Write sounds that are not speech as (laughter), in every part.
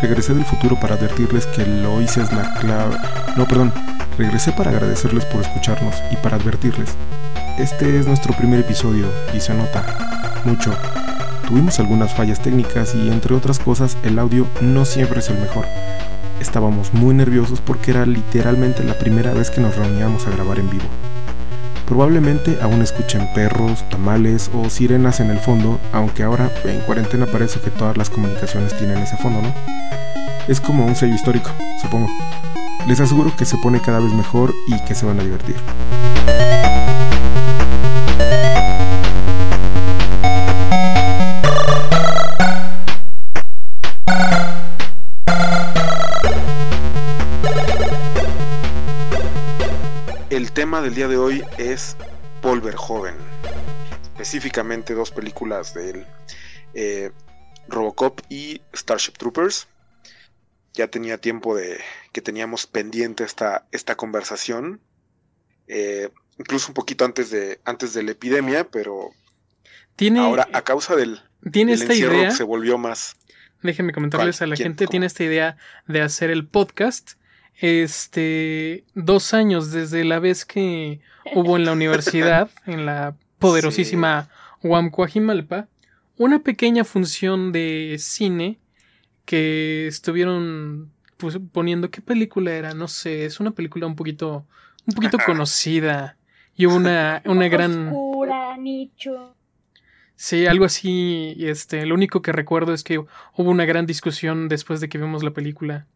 regresé del futuro para advertirles que Lois es la clave. No, perdón, regresé para agradecerles por escucharnos y para advertirles. Este es nuestro primer episodio y se nota mucho. Tuvimos algunas fallas técnicas y entre otras cosas el audio no siempre es el mejor. Estábamos muy nerviosos porque era literalmente la primera vez que nos reuníamos a grabar en vivo. Probablemente aún escuchen perros, tamales o sirenas en el fondo, aunque ahora en cuarentena parece que todas las comunicaciones tienen ese fondo, ¿no? Es como un sello histórico, supongo. Les aseguro que se pone cada vez mejor y que se van a divertir. Tema del día de hoy es Paul Verhoeven. Específicamente dos películas de él. Eh, Robocop y Starship Troopers. Ya tenía tiempo de que teníamos pendiente esta, esta conversación. Eh, incluso un poquito antes de, antes de la epidemia, pero Tiene, ahora a causa del, tiene del esta encierro idea. se volvió más. Déjenme comentarles a la ¿Quién? gente, ¿Cómo? tiene esta idea de hacer el podcast. Este, dos años desde la vez que hubo en la universidad, (laughs) en la poderosísima Coajimalpa, una pequeña función de cine que estuvieron pues, poniendo. ¿Qué película era? No sé, es una película un poquito, un poquito conocida. Y hubo una, una gran. Oscura, nicho. Sí, algo así. Este, lo único que recuerdo es que hubo una gran discusión después de que vimos la película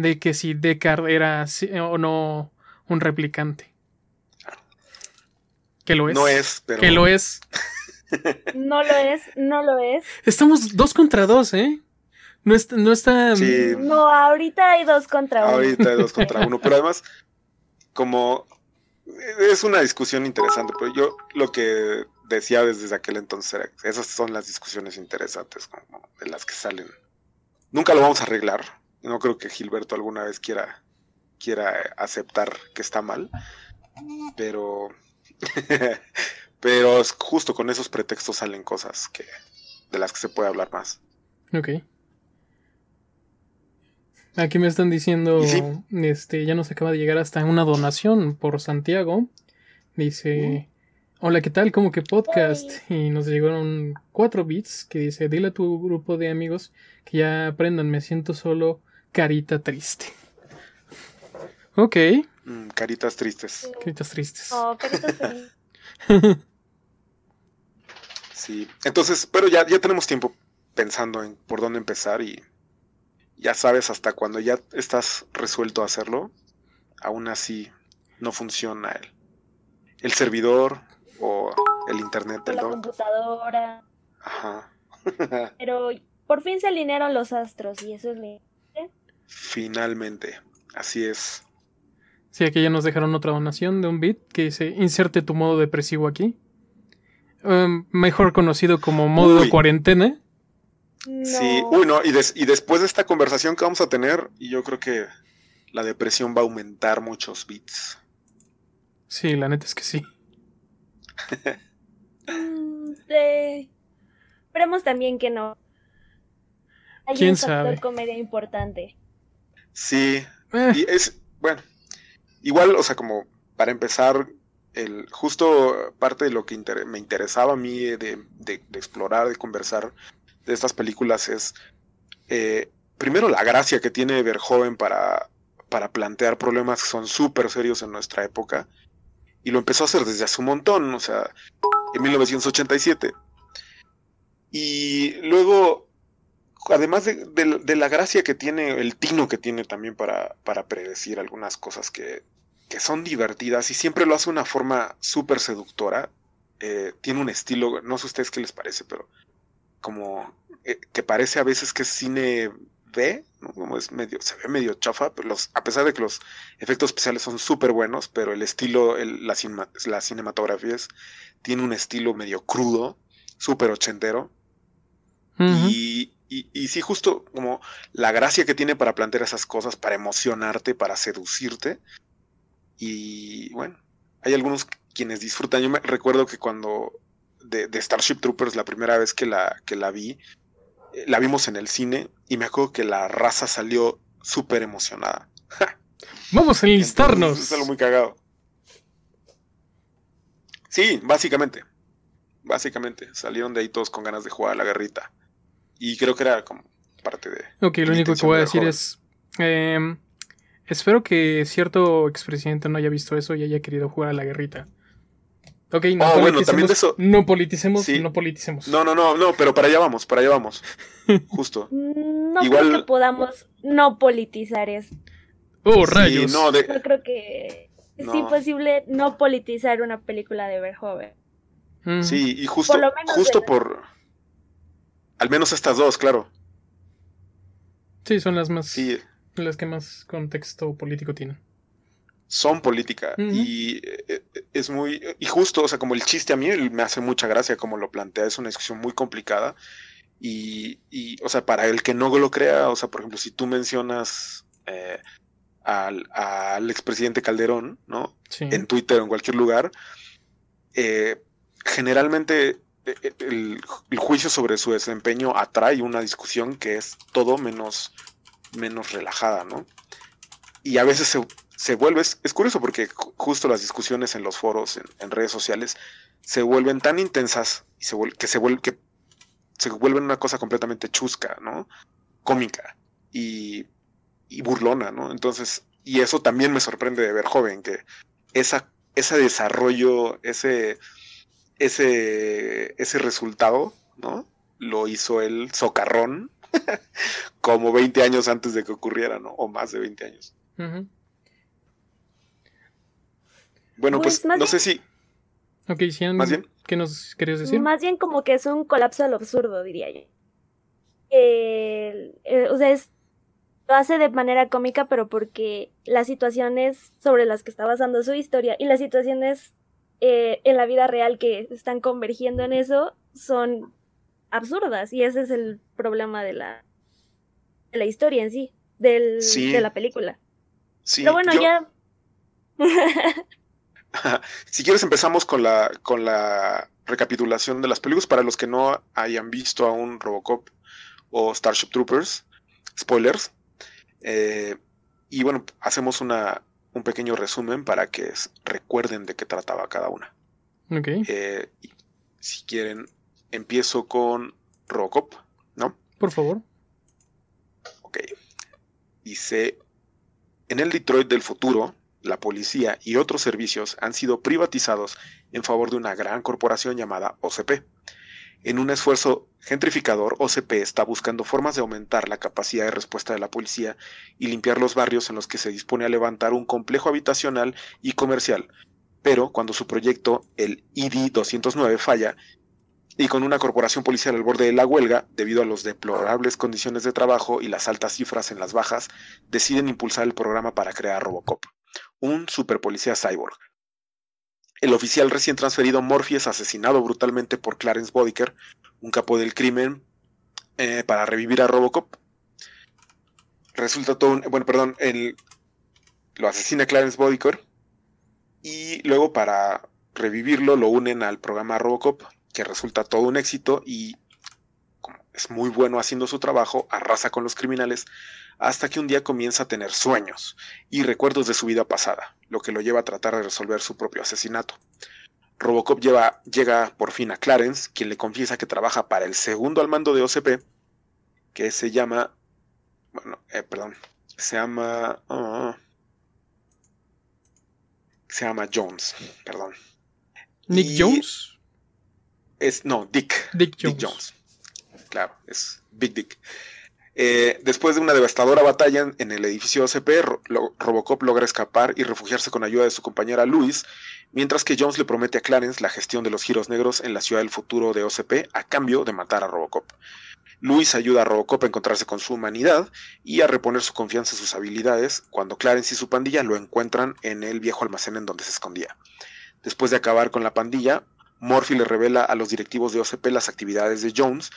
de que si Deckard era si- o no un replicante. Que lo es. No es, pero. Que lo es. No lo es, no lo es. Estamos dos contra dos, ¿eh? No está, no está. Sí. No, ahorita hay dos contra uno. Ahorita dos contra uno, pero además, (laughs) como es una discusión interesante, pero yo lo que decía desde aquel entonces era que esas son las discusiones interesantes, como de las que salen. Nunca lo vamos a arreglar. No creo que Gilberto alguna vez quiera, quiera aceptar que está mal, pero, (laughs) pero es justo con esos pretextos salen cosas que de las que se puede hablar más. Ok. Aquí me están diciendo, sí. este, ya nos acaba de llegar hasta una donación por Santiago. Dice, hola, ¿qué tal? ¿Cómo que podcast? Y nos llegaron cuatro bits que dice, dile a tu grupo de amigos que ya aprendan, me siento solo, carita triste. Ok, Mm, caritas tristes. caritas tristes. Oh, caritas. (laughs) Sí, entonces, pero ya, ya tenemos tiempo pensando en por dónde empezar y ya sabes hasta cuando ya estás resuelto a hacerlo, aún así no funciona el, el servidor o el internet del la doc. computadora. Ajá. (laughs) Pero por fin se alinearon los astros y eso es lo Finalmente, así es. Sí, aquí ya nos dejaron otra donación de un bit que dice, inserte tu modo depresivo aquí. Um, mejor conocido como modo Uy. cuarentena. No. Sí, uy, no, y, des- y después de esta conversación que vamos a tener, y yo creo que la depresión va a aumentar muchos bits. Sí, la neta es que sí. Mm, eh, Esperemos también que no. Hay ¿Quién un factor sabe? comedia importante. Sí, Eh, Y es, bueno, igual, o sea, como para empezar, el, justo parte de lo que inter- me interesaba a mí de, de- de explorar, de conversar de estas películas es, eh, primero, la gracia que tiene Verhoeven para, para plantear problemas que son súper serios en nuestra época. Y lo empezó a hacer desde hace un montón, o sea, en 1987. Y luego, además de, de- de la gracia que tiene, el tino que tiene también para, para predecir algunas cosas que, que son divertidas y siempre lo hace de una forma súper seductora. eh, tiene un estilo, no sé a ustedes qué les parece, pero como eh, que parece a veces que es cine B, ¿no? como es medio, se ve medio chafa, pero los, a pesar de que los efectos especiales son súper buenos, pero el estilo, el- la, cinema- la cinematografía es- tiene un estilo medio crudo, súper ochentero. Y, y, y sí, justo como la gracia que tiene para plantear esas cosas, para emocionarte, para seducirte. Y bueno, hay algunos quienes disfrutan. Yo me recuerdo que cuando de, de Starship Troopers, la primera vez que la, que la vi, eh, la vimos en el cine y me acuerdo que la raza salió súper emocionada. (laughs) Vamos a enlistarnos. Es algo muy cagado. Sí, básicamente. Básicamente. Salieron de ahí todos con ganas de jugar a la guerrita. Y creo que era como parte de. Ok, lo único que voy a decir es. Em, espero que cierto expresidente no haya visto eso y haya querido jugar a la guerrita. Ok, no Oh, bueno, politicemos. también de eso- No politicemos, Sí. no politicemos. No, no, no, no, pero para allá vamos, para allá vamos. (laughs) Justo. No Igual- creo que podamos no politizar eso. Oh, Sí, rayos. no, de- No creo que es No. imposible no politizar una película de Verhoeven. Mm. Sí, y justo, Por lo menos justo de- por. Al menos estas dos, claro. Sí, son las más. Sí, Las que más contexto político tienen. son política. Y eh, eh, es muy. Y justo, o sea, como el chiste a mí me hace mucha gracia como lo plantea. Es una discusión muy complicada. Y, y, o sea, para el que no lo crea, o sea, por ejemplo, si tú mencionas eh, al, al expresidente Calderón, ¿no? Sí. en Twitter o en cualquier lugar, eh, generalmente el, el juicio sobre su desempeño atrae una discusión que es todo menos, menos relajada, ¿no? Y a veces se, se vuelve, es, curioso porque ju- justo las discusiones en los foros, en, redes sociales, se vuelven tan intensas y se vuel- que, se que se vuelven una cosa completamente chusca, ¿no? Cómica y, y burlona, ¿no? Entonces, y eso también me sorprende de ver joven, que esa, ese desarrollo, ese, ese, ese resultado, ¿no? Lo hizo el socarrón (laughs) como 20 años antes de que ocurriera, ¿no? O más de 20 años. Bueno, Pues, pues, no bien- sé si, Ok, Cian, Más bien. ¿qué nos querías decir? Más bien como que es un colapso al absurdo, diría yo. Eh, o sea, es, lo hace de manera cómica, pero porque las situaciones sobre las que está basando su historia y las situaciones eh, en la vida real que están convergiendo en eso son absurdas. Y ese es el problema de la, de la historia en sí, del, Sí. de la película. sí, pero bueno, yo- ya... (laughs) si quieres empezamos con la, con la recapitulación de las películas para los que no hayan visto aún Robocop o Starship Troopers, spoilers. Eh, y bueno, hacemos una, un pequeño resumen para que recuerden de qué trataba cada una. Ok. Eh, si quieren, empiezo con Robocop, ¿no? Por favor. Ok. Dice, en el Detroit del futuro, la policía y otros servicios han sido privatizados en favor de una gran corporación llamada OCP. En un esfuerzo gentrificador, OCP está buscando formas de aumentar la capacidad de respuesta de la policía y limpiar los barrios en los que se dispone a levantar un complejo habitacional y comercial. Pero cuando su proyecto, el ID 209, falla, y con una corporación policial al borde de la huelga, debido a las deplorables condiciones de trabajo y las altas cifras en las bajas, deciden impulsar el programa para crear Robocop, un superpolicía cyborg. El oficial recién transferido Morphy es asesinado brutalmente por Clarence Bodiker, un capo del crimen, eh, para revivir a Robocop. Resulta todo un... Bueno, perdón, el, lo asesina Clarence Bodiker y luego para revivirlo lo unen al programa Robocop, que resulta todo un éxito y como es muy bueno haciendo su trabajo, arrasa con los criminales hasta que un día comienza a tener sueños y recuerdos de su vida pasada, lo que lo lleva a tratar de resolver su propio asesinato. Robocop lleva, llega por fin a Clarence, quien le confiesa que trabaja para el segundo al mando de OCP, que se llama, bueno, eh, perdón, se llama, ah, se llama Jones, perdón. Nick Y Jones. Es, no, Dick. Dick. Jones. Claro, es Big Dick. Eh, después de una devastadora batalla en, el edificio OCP, Robocop logra escapar y refugiarse con ayuda de su compañera Louis, mientras que Jones le promete a Clarence la gestión de los giros negros en la ciudad del futuro de OCP a cambio de matar a Robocop. Louis ayuda a Robocop a encontrarse con su humanidad y a reponer su confianza en sus habilidades cuando Clarence y su pandilla lo encuentran en el viejo almacén en donde se escondía. Después de acabar con la pandilla, Morphy le revela a los directivos de OCP las actividades de Jones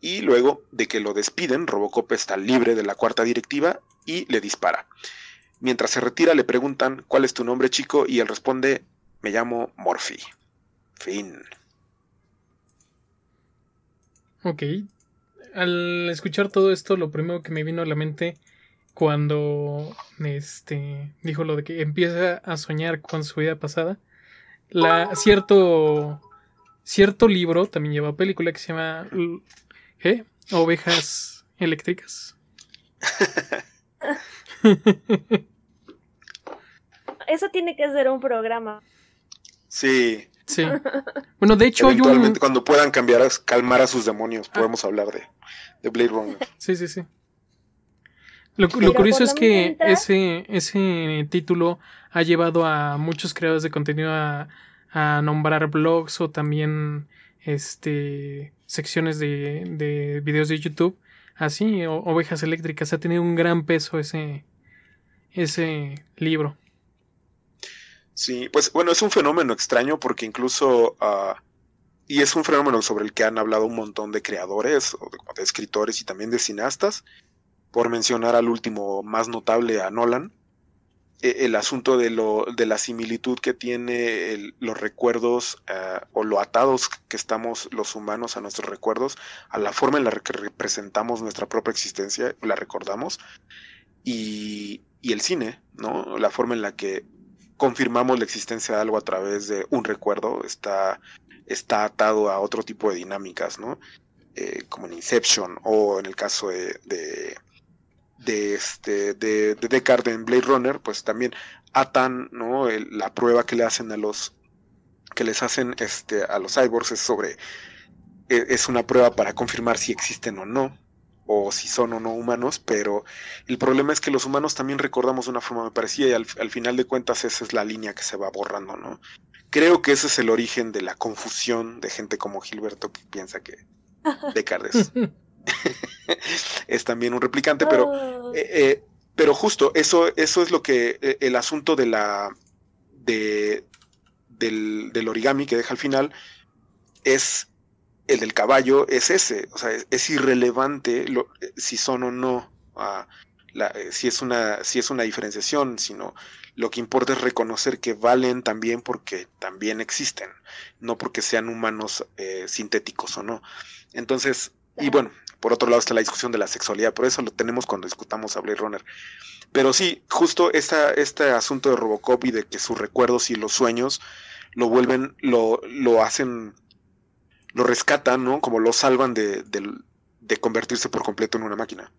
y luego de que lo despiden, Robocop está libre de la cuarta directiva y le dispara. Mientras se retira le preguntan ¿cuál es tu nombre chico? y él responde me llamo Morphy. Fin. Ok. al escuchar todo esto, lo primero que me vino a la mente cuando este dijo lo de que empieza a soñar con su vida pasada. La, cierto, cierto libro también lleva película que se llama ¿qué? Ovejas eléctricas. (laughs) Eso tiene que ser un programa. Sí. Sí. Bueno, de hecho hay un... cuando puedan cambiar, calmar a sus demonios, ah. podemos hablar de, de Blade Runner. Sí, sí, sí. Lo, curioso es que ese, ese título ha llevado a muchos creadores de contenido a, nombrar blogs o también este secciones de, de videos de YouTube. Así, ovejas eléctricas. Ha tenido un gran peso ese, ese libro. Sí, pues bueno, es un fenómeno extraño porque incluso, uh, y es un fenómeno sobre el que han hablado un montón de creadores, o de, escritores y también de cineastas, por mencionar al último más notable, a Nolan, el asunto de, lo, de la similitud que tiene los recuerdos uh, o lo atados que estamos los humanos a nuestros recuerdos, a la forma en la que representamos nuestra propia existencia, la recordamos, y, y el cine, ¿no? La forma en la que confirmamos la existencia de algo a través de un recuerdo, está, está atado a otro tipo de dinámicas, ¿no? Eh, como en Inception o en el caso de, este, de, de, Descartes en Blade Runner, pues también atan ¿no? la prueba que le hacen a los que les hacen este, a los cyborgs es sobre e, es una prueba para confirmar si existen o no o si son o no humanos, pero el problema es que los humanos también recordamos de una forma me parecía y al, final de cuentas esa es la línea que se va borrando, ¿no? Creo que ese es el origen de la confusión de gente como Gilberto que piensa que (laughs) Descartes (laughs) es también un replicante, pero, oh. eh, eh, pero justo eso, eso es lo que eh, el asunto de la de, del, del origami que deja al final es el del caballo es ese, o sea, es, irrelevante lo, si son o no, ah, si, es una, si es una diferenciación, sino lo que importa es reconocer que valen también porque también existen, no porque sean humanos sintéticos o no. Entonces, y bueno, por otro lado está la discusión de la sexualidad, por eso lo tenemos cuando discutamos a Blade Runner. Pero sí, justo esta, este asunto de Robocop y de que sus recuerdos y los sueños lo vuelven, lo, lo hacen lo rescatan, ¿no? Como lo salvan de, convertirse por completo en una máquina.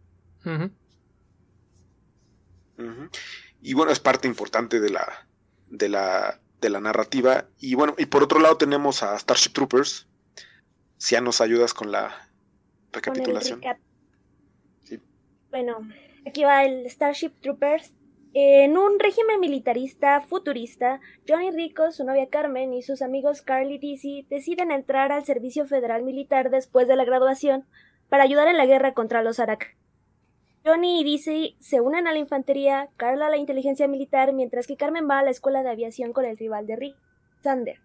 Y bueno, es parte importante de la, de la, de la narrativa. Y bueno, y por otro lado tenemos a Starship Troopers. Si ya nos ayudas con la recapitulación. Bueno, aquí va el Starship Troopers. En un régimen militarista futurista, Johnny Rico, su novia Carmen y sus amigos Carl y Dizzy deciden entrar al servicio federal militar después de la graduación para ayudar en la guerra contra los Arak. Johnny y Dizzy se unen a la infantería, Carl a la inteligencia militar, mientras que Carmen va a la escuela de aviación con el rival de Rick, Sander.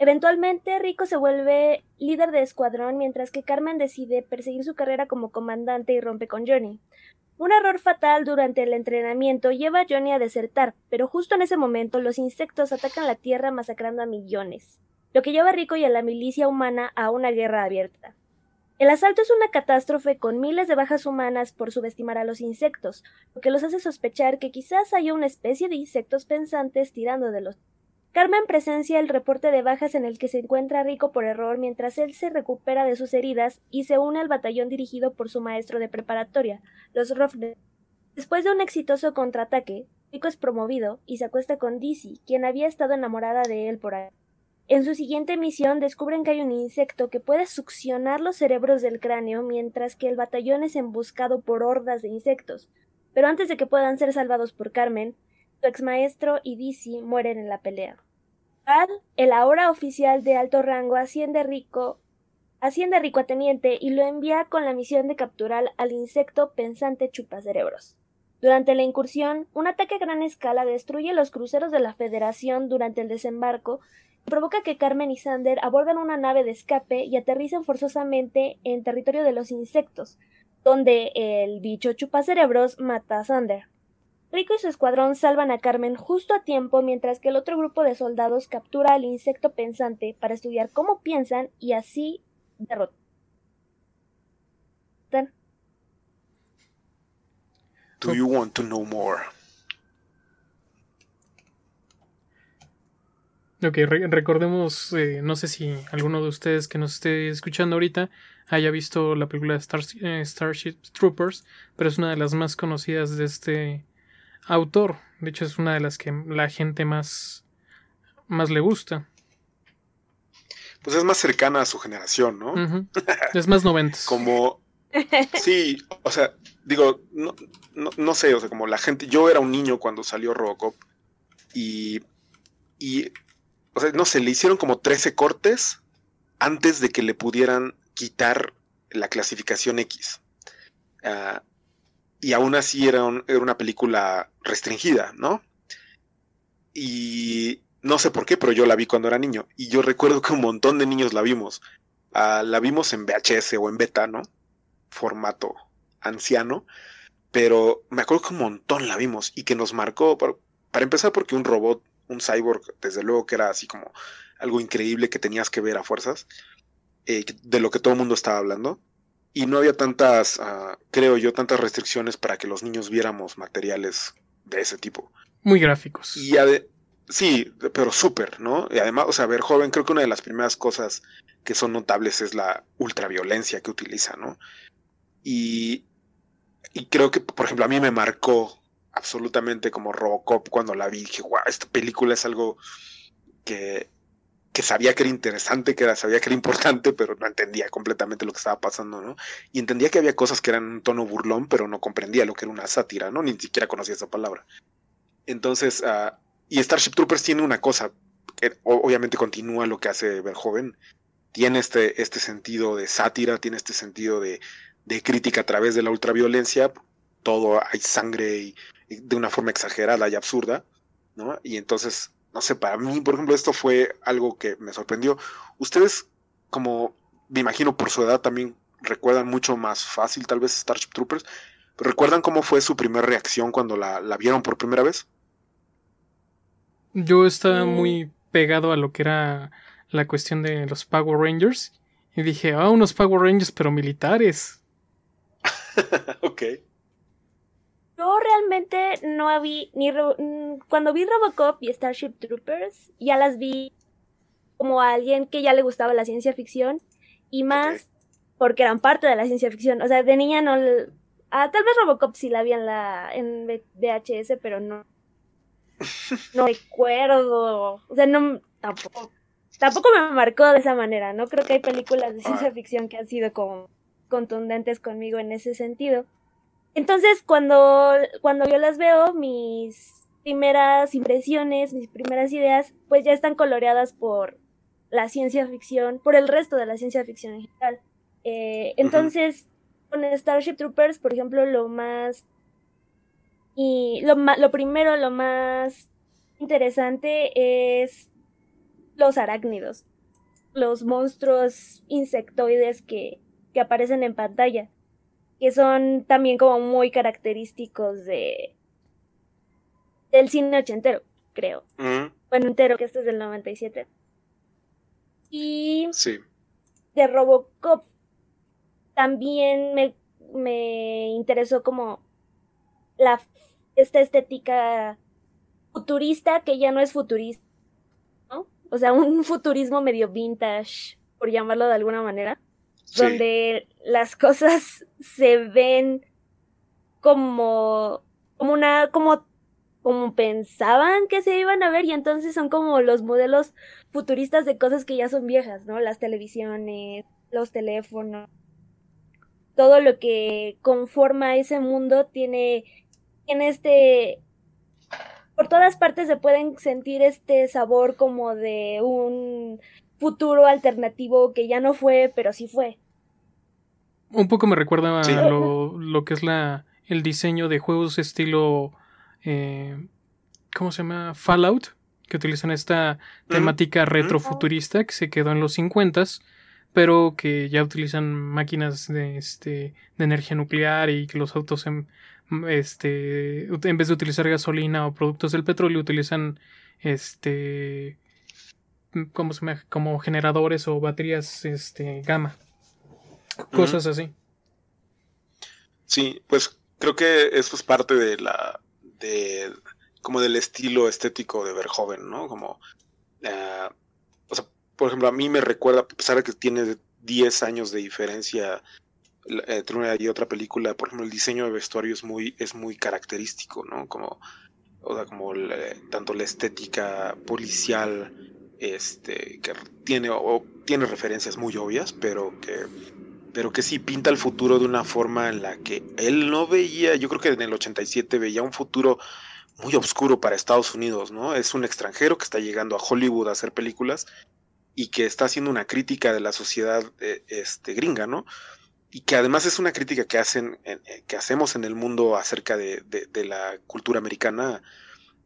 Eventualmente, Rico se vuelve líder de escuadrón, mientras que Carmen decide perseguir su carrera como comandante y rompe con Johnny. Un error fatal durante el entrenamiento lleva a Johnny a desertar, pero justo en ese momento los insectos atacan la Tierra masacrando a millones, lo que lleva a Rico y a la milicia humana a una guerra abierta. El asalto es una catástrofe con miles de bajas humanas por subestimar a los insectos, lo que los hace sospechar que quizás haya una especie de insectos pensantes tirando de los Carmen presencia el reporte de bajas en el que se encuentra Rico por error mientras él se recupera de sus heridas y se une al batallón dirigido por su maestro de preparatoria, los Ruffner. Después de un exitoso contraataque, Rico es promovido y se acuesta con Dizzy, quien había estado enamorada de él por ahí. En su siguiente misión descubren que hay un insecto que puede succionar los cerebros del cráneo mientras que el batallón es emboscado por hordas de insectos. Pero antes de que puedan ser salvados por Carmen, su ex maestro y Dizzy mueren en la pelea. Ad, el ahora oficial de alto rango, asciende rico, asciende rico a teniente y lo envía con la misión de capturar al insecto pensante chupacerebros. Durante la incursión, un ataque a gran escala destruye los cruceros de la Federación durante el desembarco y provoca que Carmen y Sander abordan una nave de escape y aterrizan forzosamente en territorio de los insectos, donde el bicho chupacerebros mata a Sander. Rico y su escuadrón salvan a Carmen justo a tiempo mientras que el otro grupo de soldados captura al insecto pensante para estudiar cómo piensan y así derrotan. Do you want to know more? Ok, recordemos, eh, no sé si alguno de ustedes que nos esté escuchando ahorita haya visto la película Star eh, Starship Troopers, pero es una de las más conocidas de este, autor. De hecho, es una de las que la gente más, más le gusta. Pues es más cercana a su generación, ¿no? (laughs) Es más noventas. como. (laughs) Sí, o sea, digo, no, no, no, sé, o sea, como la gente. Yo era un niño cuando salió Robocop y. Y o sea, no sé, le hicieron como 13 cortes antes de que le pudieran quitar la clasificación X. Ah, y aún así era, era, una película restringida, ¿no? Y no sé por qué, pero yo la vi cuando era niño. Y yo recuerdo que un montón de niños la vimos. Ah, la vimos en VHS o en beta, ¿no? Formato anciano. Pero me acuerdo que un montón la vimos y que nos marcó, para empezar porque un robot un cyborg, desde luego que era así como algo increíble que tenías que ver a fuerzas, eh, de lo que todo el mundo estaba hablando. Y no había tantas, ah, creo yo, tantas restricciones para que los niños viéramos materiales de ese tipo. Muy gráficos. Y sí, pero súper, ¿no? Y además, o sea, ver joven, creo que una de las primeras cosas que son notables es la ultraviolencia que utiliza, ¿no? Y, y creo que, por ejemplo, a mí me marcó absolutamente como Robocop cuando la vi. Dije, wow, esta película es algo que, que sabía que era interesante, que era, sabía que era importante, pero no entendía completamente lo que estaba pasando, ¿no? Y entendía que había cosas que eran un tono burlón, pero no comprendía lo que era una sátira, ¿no? Ni siquiera conocía esa palabra. Entonces, uh, y Starship Troopers tiene una cosa, que obviamente continúa lo que hace Verhoeven, tiene este, este sentido de sátira, tiene este sentido de, de crítica a través de la ultraviolencia, todo hay sangre y de una forma exagerada y absurda, ¿no? Y entonces, no sé, para mí, por ejemplo, esto fue algo que me sorprendió. Ustedes, como me imagino por su edad, también recuerdan mucho más fácil tal vez Starship Troopers, pero ¿recuerdan cómo fue su primera reacción cuando la, vieron por primera vez? Yo estaba mm. muy pegado a lo que era la cuestión de los Power Rangers y dije, ah, unos Power Rangers pero militares. (laughs) ok. Yo realmente no vi ni mm, cuando vi Robocop y Starship Troopers, ya las vi como a alguien que ya le gustaba la ciencia ficción y más porque eran parte de la ciencia ficción. O sea, de niña no ah, tal vez Robocop sí la vi en la en VHS, pero no (laughs) no recuerdo. O sea, no tampoco tampoco me marcó de esa manera. No creo que hay películas de ciencia ficción que han sido como contundentes conmigo en ese sentido. Entonces, cuando, cuando yo las veo, mis primeras impresiones, mis primeras ideas, pues ya están coloreadas por la ciencia ficción, por el resto de la ciencia ficción en general. Eh, entonces, con Starship Troopers, por ejemplo, lo más... Y lo, lo primero, lo más interesante es los arácnidos, los monstruos insectoides que, que aparecen en pantalla que son también como muy característicos de del cine ochentero, creo. Bueno, entero, que este es del 97. Y sí. de Robocop también me, me interesó como la esta estética futurista que ya no es futurista, ¿no? O sea, un (laughs) futurismo medio vintage, por llamarlo de alguna manera donde las cosas (laughs) se ven como, como una, como, como pensaban que se iban a ver y entonces son como los modelos futuristas de cosas que ya son viejas, ¿no? Las televisiones, los teléfonos, todo lo que conforma ese mundo tiene, tiene este, por todas partes se pueden sentir este sabor como de un futuro alternativo que ya no fue, pero sí fue. Un poco me recuerda a lo, que es la el diseño de juegos estilo eh, ¿cómo se llama? Fallout, que utilizan esta temática retrofuturista que se quedó en los 50 pero que ya utilizan máquinas de, este, de energía nuclear y que los autos en, este, en vez de utilizar gasolina o productos del petróleo utilizan este como, como generadores o baterías este, gamma. Cosas así. Sí, pues creo que eso es parte de la, de, como del estilo estético de Verhoeven, ¿no? Como, uh, o sea, por ejemplo, a mí me recuerda, a pesar de que tiene 10 años de diferencia entre una y otra película, por ejemplo, el diseño de vestuario es muy, es muy característico, ¿no? Como, o sea, como tanto la estética policial, este, que tiene, o, tiene referencias muy obvias, pero que, pero que sí pinta el futuro de una forma en la que él no veía, yo creo que en el 87 veía un futuro muy oscuro para Estados Unidos, ¿no? Es un extranjero que está llegando a Hollywood a hacer películas y que está haciendo una crítica de la sociedad eh, este, gringa, ¿no? y que además es una crítica que hacen eh, que hacemos en el mundo acerca de, la cultura americana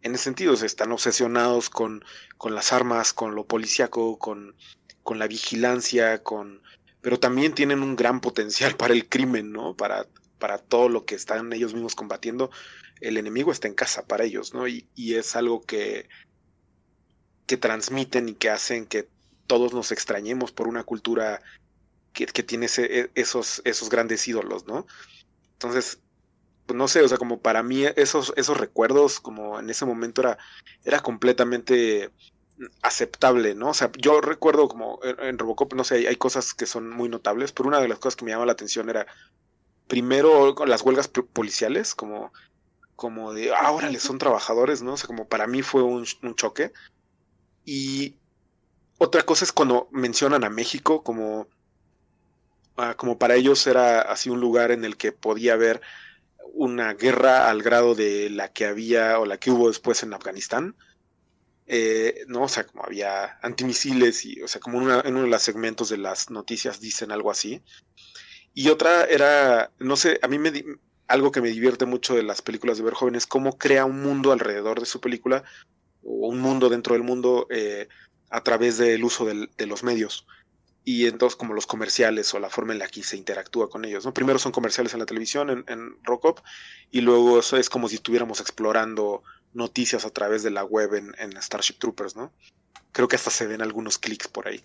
en ese sentido están obsesionados con, con las armas con lo policíaco con, con la vigilancia con pero también tienen un gran potencial (laughs) para el crimen no para para todo lo que están ellos mismos combatiendo. El enemigo está en casa para ellos no y, y es algo que que transmiten y que hacen que todos nos extrañemos por una cultura que, tiene e, esos, esos grandes ídolos, ¿no? Entonces, pues no sé, o sea, como para mí esos, esos recuerdos, como en ese momento era, era completamente aceptable, ¿no? O sea, yo recuerdo como en, Robocop, no sé, hay, cosas que son muy notables, pero una de las cosas que me llama la atención era, primero, las huelgas policiales, como, como de, ah, órale, son trabajadores, ¿no? O sea, como para mí fue un, un choque. Y otra cosa es cuando mencionan a México como Ah, como para ellos era así un lugar en el que podía haber una guerra al grado de la que había o la que hubo después en Afganistán. Eh, no, o sea, como había antimisiles y, o sea, como en uno de los segmentos de las noticias dicen algo así. Y otra era, no sé, a mí me algo que me divierte mucho de las películas de Verhoeven es cómo crea un mundo alrededor de su película o un mundo dentro del mundo eh, a través del uso de los medios y entonces como los comerciales o la forma en la que se interactúa con ellos. ¿no? Primero son comerciales en la televisión, en, en Rockop, y luego eso es como si estuviéramos explorando noticias a través de la web en, Starship Troopers, ¿no? Creo que hasta se ven algunos clics por ahí.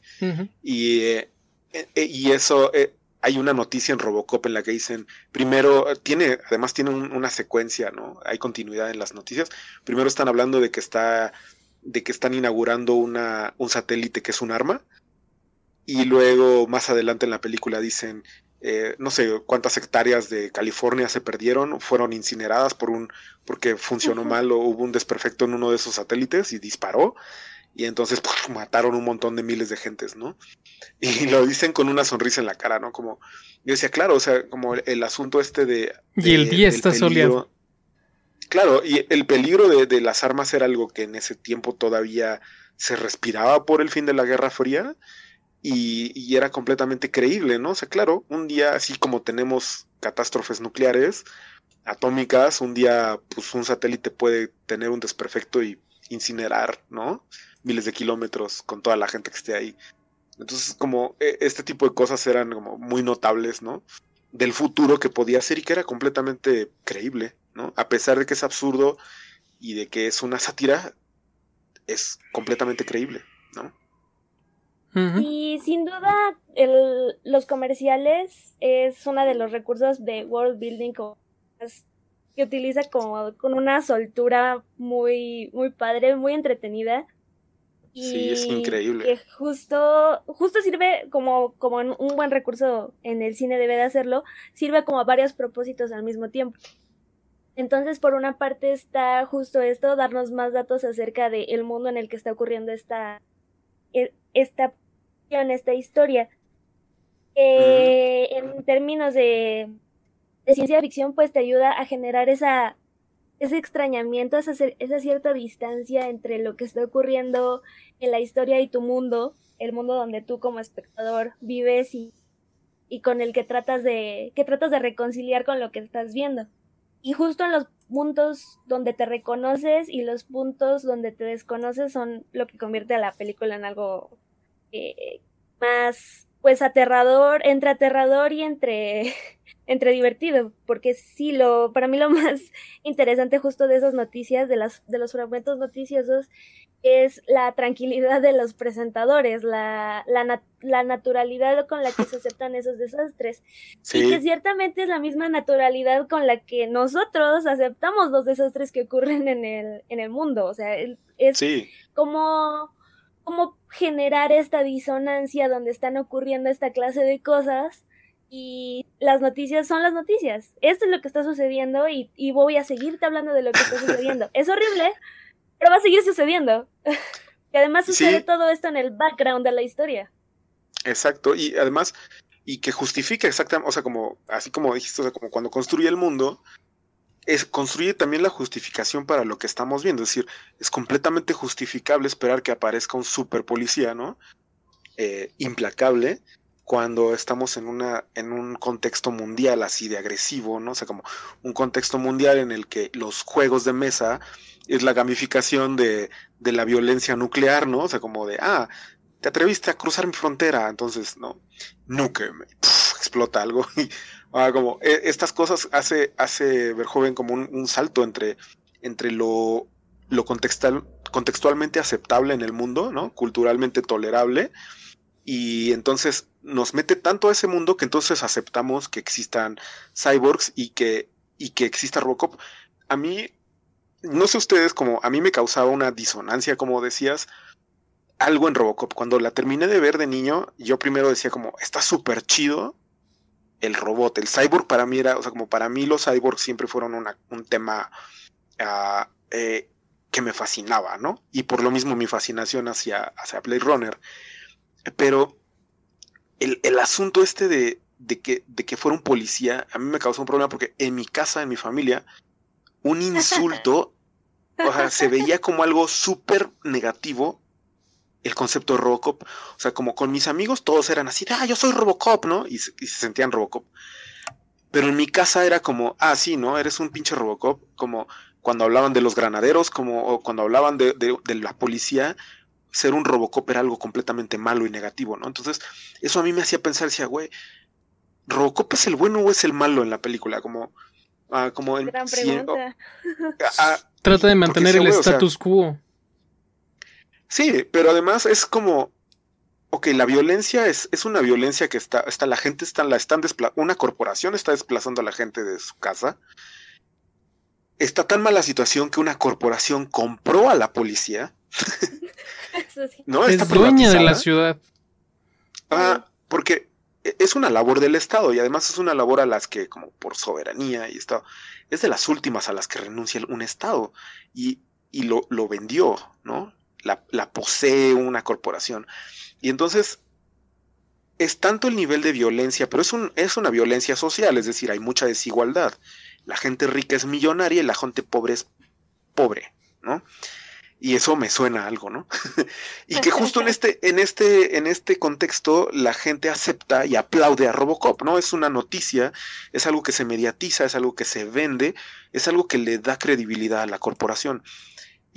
Y, eh, eh, y eso, eh, hay una noticia en Robocop en la que dicen, primero, tiene, además tiene una secuencia, ¿no? Hay continuidad en las noticias. Primero están hablando de que está, de que están inaugurando una, un satélite que es un arma y luego más adelante en la película dicen, eh, no sé cuántas hectáreas de California se perdieron, fueron incineradas por un, porque funcionó mal o hubo un desperfecto en uno de esos satélites y disparó. Y entonces (laughs) mataron un montón de miles de gentes, ¿no? Y lo dicen con una sonrisa en la cara, ¿no? Como, yo decía, claro, o sea, como el, asunto este de... y el día está soleado. Claro, y el peligro de, de, las armas era algo que en ese tiempo todavía se respiraba por el fin de la Guerra Fría y, era completamente creíble, ¿no? O sea, claro, un día así como tenemos catástrofes nucleares, atómicas, un día pues un satélite puede tener un desperfecto y incinerar, ¿no? Miles de kilómetros con toda la gente que esté ahí. Entonces, como e, este tipo de cosas eran como muy notables, ¿no? Del futuro que podía ser y que era completamente creíble, ¿no? A pesar de que es absurdo y de que es una sátira, es completamente creíble, ¿no? Y sin duda, el, los comerciales es uno de los recursos de world building que utiliza como con una soltura muy, muy padre, muy entretenida. Y sí, es increíble. Que justo, justo sirve como, como un buen recurso en el cine debe de hacerlo, sirve como a varios propósitos al mismo tiempo. Entonces, por una parte está justo esto, darnos más datos acerca del mundo en el que está ocurriendo esta, e, esta en esta historia. en términos de, ciencia ficción, pues te ayuda a generar esa, ese extrañamiento, esa, esa cierta distancia entre lo que está ocurriendo en la historia y tu mundo, el mundo donde tú como espectador vives y, y con el que tratas de, que tratas de reconciliar con lo que estás viendo. Y justo en los puntos donde te reconoces y los puntos donde te desconoces son lo que convierte a la película en algo eh, más pues aterrador, entre aterrador y entre, (laughs) entre divertido, porque sí, lo, para mí lo (laughs) más interesante justo de esas noticias, de, las, de los fragmentos noticiosos, es la tranquilidad de los presentadores, la, la, naturalidad con la que se aceptan esos desastres. Y que ciertamente es la misma naturalidad con la que nosotros aceptamos los desastres que ocurren en el, en el mundo. O sea, es como cómo generar esta disonancia donde están ocurriendo esta clase de cosas y las noticias son las noticias. Esto es lo que está sucediendo y, voy a seguirte hablando de lo que está sucediendo. (laughs) es horrible, pero va a seguir sucediendo. (laughs) y además sucede todo esto en el background de la historia. Exacto, y además, y que justifica exactamente, o sea, como, así como dijiste, o sea, como cuando construye el mundo, es, construye también la justificación para lo que estamos viendo. Es decir, es completamente justificable esperar que aparezca un super policía, ¿no? Eh, implacable cuando estamos en una en un contexto mundial así de agresivo, ¿no? O sea, como un contexto mundial en el que los juegos de mesa es la gamificación de, de la violencia nuclear, ¿no? O sea, como de, ah, te atreviste a cruzar mi frontera, entonces, no, nunca explota algo (laughs) y Ah, como e, estas cosas hace, hace joven como un, salto entre, entre lo, lo contextual, contextualmente aceptable en el mundo, ¿no? Culturalmente tolerable. Y entonces nos mete tanto a ese mundo que entonces aceptamos que existan cyborgs y que, y que exista Robocop. A mí, no sé ustedes, como a mí me causaba una disonancia, como decías, algo en Robocop. Cuando la terminé de ver de niño, yo primero decía como, está súper chido, el robot. El cyborg para mí era, o sea, como para mí los cyborgs siempre fueron un tema ah, eh, que me fascinaba, ¿no? Y por lo mismo mi fascinación hacia, hacia Blade Runner. Pero el, asunto este de, de, que, de que fuera un policía, a mí me causó un problema porque en mi casa, en mi familia, un (laughs) insulto, o sea, se veía como algo súper negativo el concepto de Robocop. O sea, como con mis amigos todos eran así, ah, yo soy Robocop, ¿no? Y, se sentían Robocop. Pero en mi casa era como, ah, sí, ¿no? Eres un pinche Robocop. Como cuando hablaban de los granaderos, como cuando hablaban de, la policía, ser un Robocop era algo completamente malo y negativo, ¿no? Entonces, eso a mí me hacía pensar, decía, güey, ¿Robocop es el bueno o es el malo en la película? Como, ah, como Gran pregunta. Ah, Trata de mantener el status quo. Sí, pero además es como, ok, la violencia es, es una violencia que está, está, la gente está, la están una corporación está desplazando a la gente de su casa. Está tan mala situación que una corporación compró a la policía. ¿No? es dueña de la ciudad. Ah, porque e, es una labor del Estado y además es una labor a las que, como por soberanía y esto, es de las últimas a las que renuncia un Estado y, y lo, lo vendió, ¿no? La, posee una corporación. Y entonces es tanto el nivel de violencia, pero es, un, es una violencia social, es decir, hay mucha desigualdad. La gente rica es millonaria y la gente pobre es pobre, ¿no? Y eso me suena algo, ¿no? (laughs) y que justo en este, en este, en este contexto la gente acepta y aplaude a Robocop, ¿no? Es una noticia, es algo que se mediatiza, es algo que se vende, es algo que le da credibilidad a la corporación.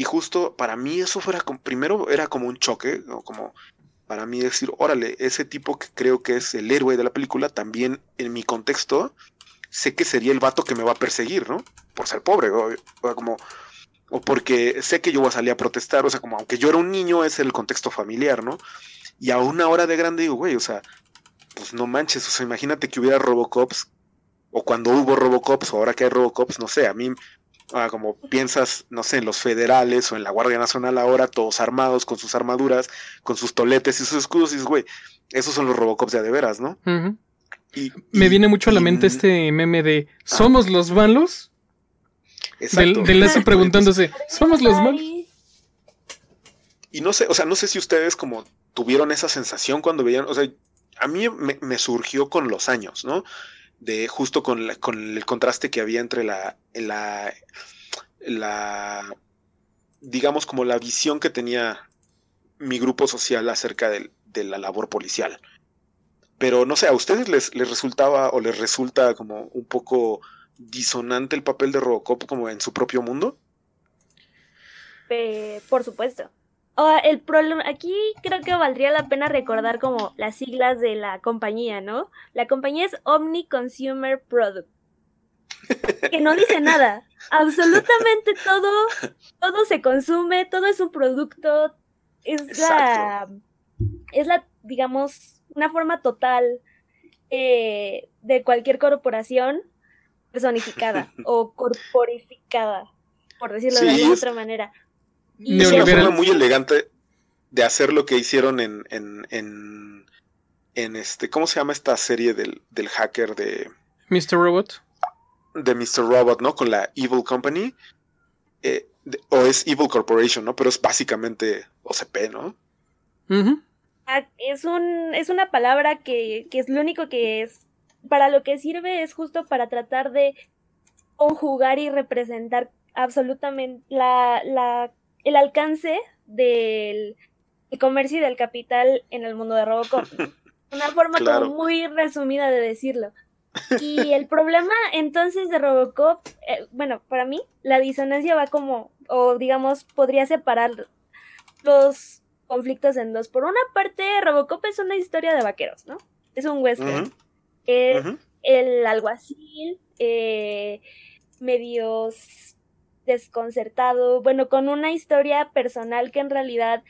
Y justo para mí eso fuera, primero era como un choque, como para mí decir, órale, ese tipo que creo que es el héroe de la película, también en mi contexto, sé que sería el vato que me va a perseguir, ¿no? Por ser pobre, o, como, o porque sé que yo voy a salir a protestar, o sea, como aunque yo era un niño, es el contexto familiar, ¿no? Y a una hora de grande digo, güey, o sea, pues no manches, o sea, imagínate que hubiera Robocops, o cuando hubo Robocops, o ahora que hay Robocops, no sé, a mí Ah, como piensas, no sé, en los federales o en la Guardia Nacional ahora, todos armados con sus armaduras, con sus toletes y sus escudos, y dices, güey, esos son los Robocops de, de veras, ¿no? y, Me viene mucho a la mente este meme de ¿Somos los malos? Exacto. Del, del (laughs) preguntándose, ¿somos los malos? Y no sé, o sea, no sé si ustedes como tuvieron esa sensación cuando veían, o sea, a mí me surgió con los años, ¿no? De justo con, con el contraste que había entre la, la, la, digamos como la visión que tenía mi grupo social acerca de, la labor policial. Pero no sé, ¿a ustedes les, les, resultaba o les resulta como un poco disonante el papel de Robocop como en su propio mundo? por supuesto. El problema, aquí creo que valdría la pena recordar como las siglas de la compañía, ¿no? La compañía es Omni Consumer Product. Que no dice nada. (laughs) Absolutamente todo, todo se consume, todo es un producto. Es la, es la, digamos, una forma total eh, de cualquier corporación personificada (laughs) o corporificada, por decirlo de otra manera. Y es una forma muy elegante de hacer lo que hicieron en, en, en, en, este, ¿cómo se llama esta serie del, del hacker de... Mr. Robot. De Mr. Robot, ¿no? Con la Evil Company. Eh, o es Evil Corporation, ¿no? Pero es básicamente OCP, ¿no? Ah, es, un, es una palabra que, que es lo único que es. Para lo que sirve es justo para tratar de conjugar y representar absolutamente la, la el alcance del comercio y del capital en el mundo de Robocop. (laughs) Una forma como muy resumida de decirlo. Y el problema entonces de Robocop, eh, bueno, para mí la disonancia va como, o digamos, podría separar los conflictos en dos. Por una parte, Robocop es una historia de vaqueros, ¿no? Es un western. El alguacil, eh, medios desconcertado, bueno, con una historia personal que en realidad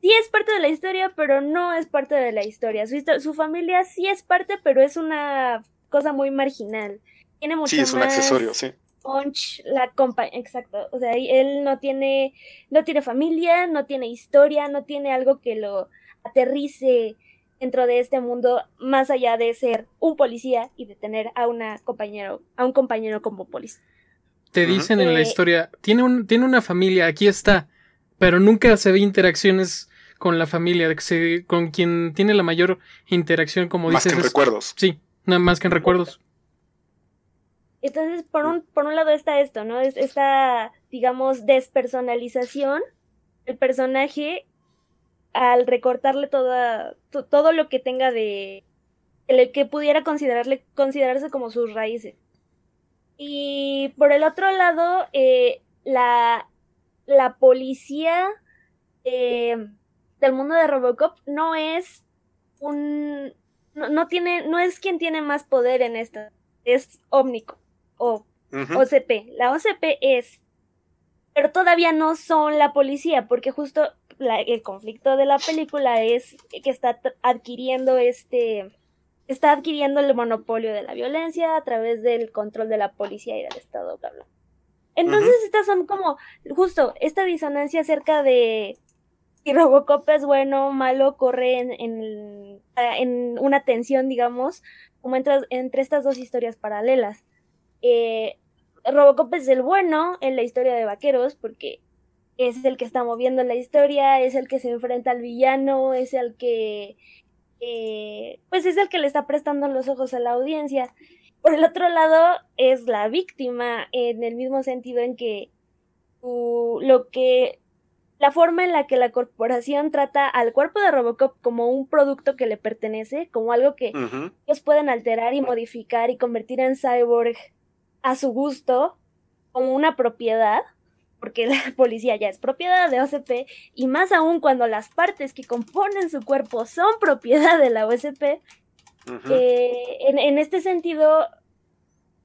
sí es parte de la historia, pero no es parte de la historia. Su, su familia sí es parte, pero es una cosa muy marginal. Tiene mucho sí, es un accesorio, sí. Punch, la compa exacto. O sea, él no tiene, no tiene familia, no tiene historia, no tiene algo que lo aterrice dentro de este mundo, más allá de ser un policía y de tener a una compañero, a un compañero como policía. Te dicen en la historia, tiene, un, tiene una familia, aquí está, pero nunca se ve interacciones con la familia, con quien tiene la mayor interacción, como más dices. Más que en recuerdos. Sí, nada más que en recuerdos. Entonces, por un, por un lado está esto, ¿no? Es esta, digamos, despersonalización del personaje al recortarle toda, todo lo que tenga de... que pudiera considerarle, considerarse como sus raíces. Y por el otro lado, eh, la, la policía eh, del mundo de Robocop no es un. No, tiene, no es quien tiene más poder en esto, es Omnico o OCP. La OCP es, pero todavía no son la policía, porque justo el conflicto de la película es que está adquiriendo este está adquiriendo el monopolio de la violencia a través del control de la policía y del Estado, bla, Entonces, estas son como, justo, esta disonancia acerca de si Robocop es bueno o malo, corre en, en, en, una tensión, digamos, como entre, entre estas dos historias paralelas. Eh, Robocop es el bueno en la historia de Vaqueros, porque es el que está moviendo la historia, es el que se enfrenta al villano, es el que eh, pues es el que le está prestando los ojos a la audiencia. Por el otro lado, es la víctima, en el mismo sentido en que lo que la forma en la que la corporación trata al cuerpo de Robocop como un producto que le pertenece, como algo que ellos pueden alterar y modificar y convertir en cyborg a su gusto, como una propiedad, porque la (laughs) policía ya es propiedad de OCP, y más aún cuando las partes que componen su cuerpo son (laughs) propiedad de la OCP, eh, en, este sentido,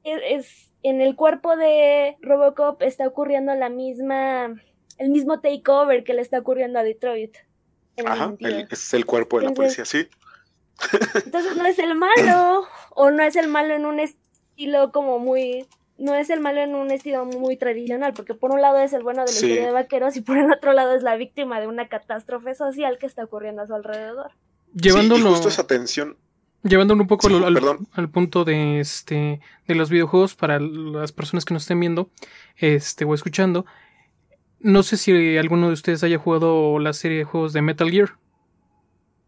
e, es, en el cuerpo de Robocop está ocurriendo la misma, el mismo takeover que le está ocurriendo a Detroit. Ajá, es el cuerpo de la policía, sí. Entonces no es el malo, o no es el malo en un estilo como muy no es el malo en un estilo muy tradicional, porque por un lado es el bueno de la historia de vaqueros y por el otro lado es la víctima de una catástrofe social que está ocurriendo a su alrededor. Llevándolo, justo esa tensión. Llevándolo un poco al, punto de este de los videojuegos para las personas que nos estén viendo este o escuchando. No sé si alguno de ustedes haya jugado la serie de juegos de Metal Gear.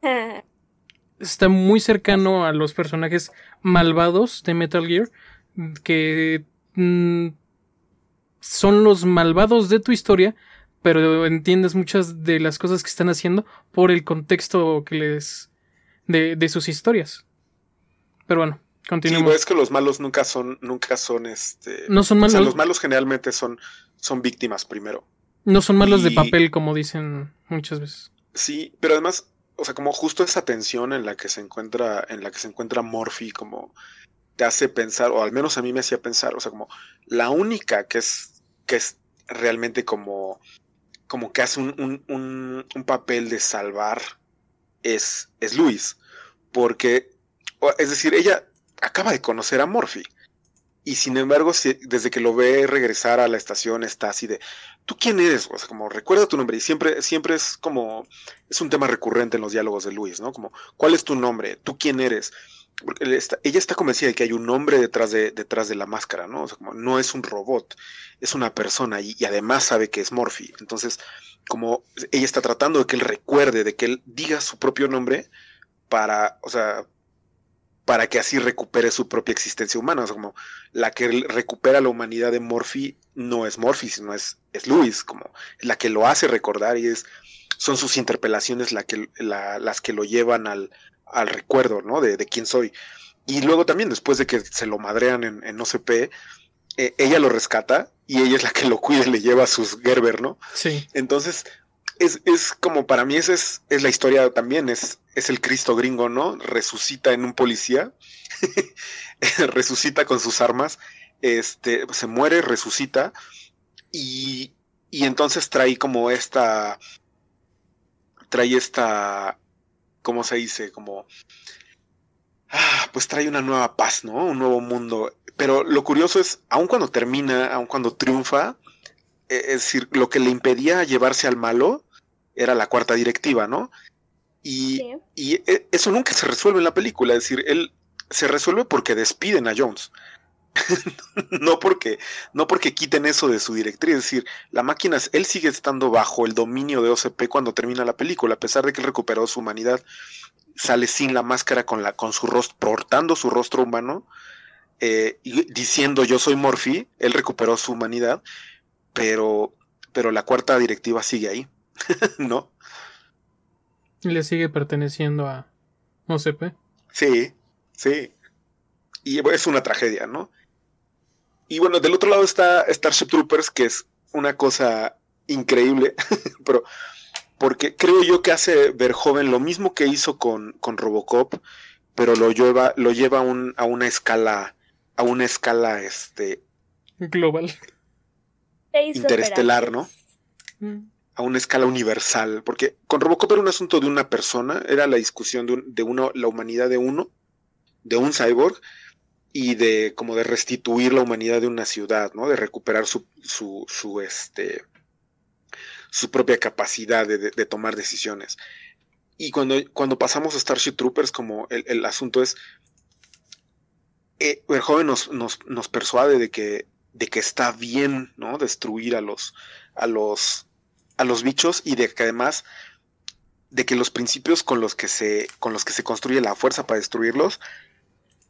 (laughs) Está muy cercano a los personajes malvados de Metal Gear que Mm, son los malvados de tu historia, pero entiendes muchas de las cosas que están haciendo por el contexto que les de, de sus historias. Pero bueno, continuemos. Sí, es que los malos nunca son, nunca son este. No son malos. los malos generalmente son, son víctimas primero. No son malos de papel, como dicen muchas veces. Sí, pero además, o sea, como justo esa tensión en la que se encuentra, en la que se encuentra Morphy, como te hace pensar, o al menos a mí me hacía pensar, o sea, como la única que es, que es realmente como, como que hace un, un, un, papel de salvar es, es Luis, porque, es decir, ella acaba de conocer a Morphy. Y sin embargo, desde que lo ve regresar a la estación, está así de, ¿tú quién eres? O sea, como recuerda tu nombre. Y siempre, siempre es como, es un tema recurrente en los diálogos de Luis, ¿no? Como, ¿cuál es tu nombre? ¿Tú quién eres? Ella está convencida de que hay un hombre detrás de, detrás de la máscara, ¿no? O sea, como no es un robot, es una persona y, y además sabe que es Morphy. Entonces, como ella está tratando de que él recuerde, de que él diga su propio nombre para, o sea, para que así recupere su propia existencia humana. O sea, como la que recupera la humanidad de Morphy no es Morphy, sino es, es Luis, como la que lo hace recordar y es son sus interpelaciones la que, las que lo llevan al, al recuerdo, ¿no? De, de, quién soy. Y luego también, después de que se lo madrean en, en OCP, eh, ella lo rescata y ella es la que lo cuida y le lleva a sus Gerber, ¿no? Sí. Entonces, es, es como para mí, esa es, es la historia también, es, es el Cristo gringo, ¿no? Resucita en un policía, (laughs) resucita con sus armas, este, se muere, resucita, y, y entonces trae como esta, trae esta, ¿cómo se dice? Como, ah, pues trae una nueva paz, ¿no? Un nuevo mundo. Pero lo curioso es, aun cuando termina, aun cuando triunfa, e, es decir, lo que le impedía llevarse al malo era la cuarta directiva, ¿no? Y, sí. y e, eso nunca se resuelve en la película, es decir, él se resuelve porque despiden a Jones. (laughs) no porque no porque quiten eso de su directriz, es decir, la máquina él sigue estando bajo el dominio de OCP cuando termina la película, a pesar de que él recuperó su humanidad, sale sin la máscara con la con su rostro portando su rostro humano eh, y diciendo yo soy Morphy, él recuperó su humanidad, pero pero la cuarta directiva sigue ahí, (laughs) ¿no? Le sigue perteneciendo a OCP. Sí, sí. Y es una tragedia, ¿no? Y bueno, del otro lado está Starship Troopers, que es una cosa increíble, (laughs) pero porque creo yo que hace ver joven lo mismo que hizo con, con Robocop, pero lo lleva, lo lleva a, un, a una escala, a una escala este global. Interestelar, ¿no? Mm. A una escala universal. Porque con Robocop era un asunto de una persona, era la discusión de, un, de uno, la humanidad de uno, de un cyborg, y de como de restituir la humanidad de una ciudad, ¿no? De recuperar su, su, su este su propia capacidad de, de, tomar decisiones. Y cuando, cuando pasamos a Starship Troopers, como el, el asunto es, eh, el joven nos, nos, nos, persuade de que, de que está bien, ¿no? Destruir a los, a los, a los bichos y de que además de que los principios con los que se, con los que se construye la fuerza para destruirlos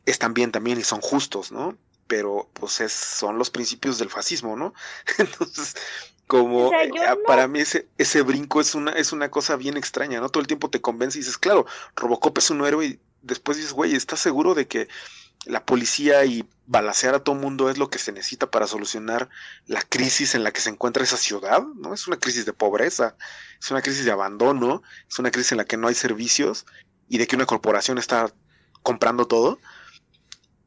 están bien también y son justos, ¿no? Pero pues es, son los principios del fascismo, ¿no? (laughs) Entonces, como o sea, eh, no... para mí ese, ese brinco es una, es una cosa bien extraña, ¿no? Todo el tiempo te convence y dices, claro, Robocop es un héroe y después dices, güey, ¿estás seguro de que la policía y balacear a todo mundo es lo que se necesita para solucionar la crisis en la que se encuentra esa ciudad, ¿no? Es una crisis de pobreza, es una crisis de abandono, es una crisis en la que no hay servicios y de que una corporación está comprando todo.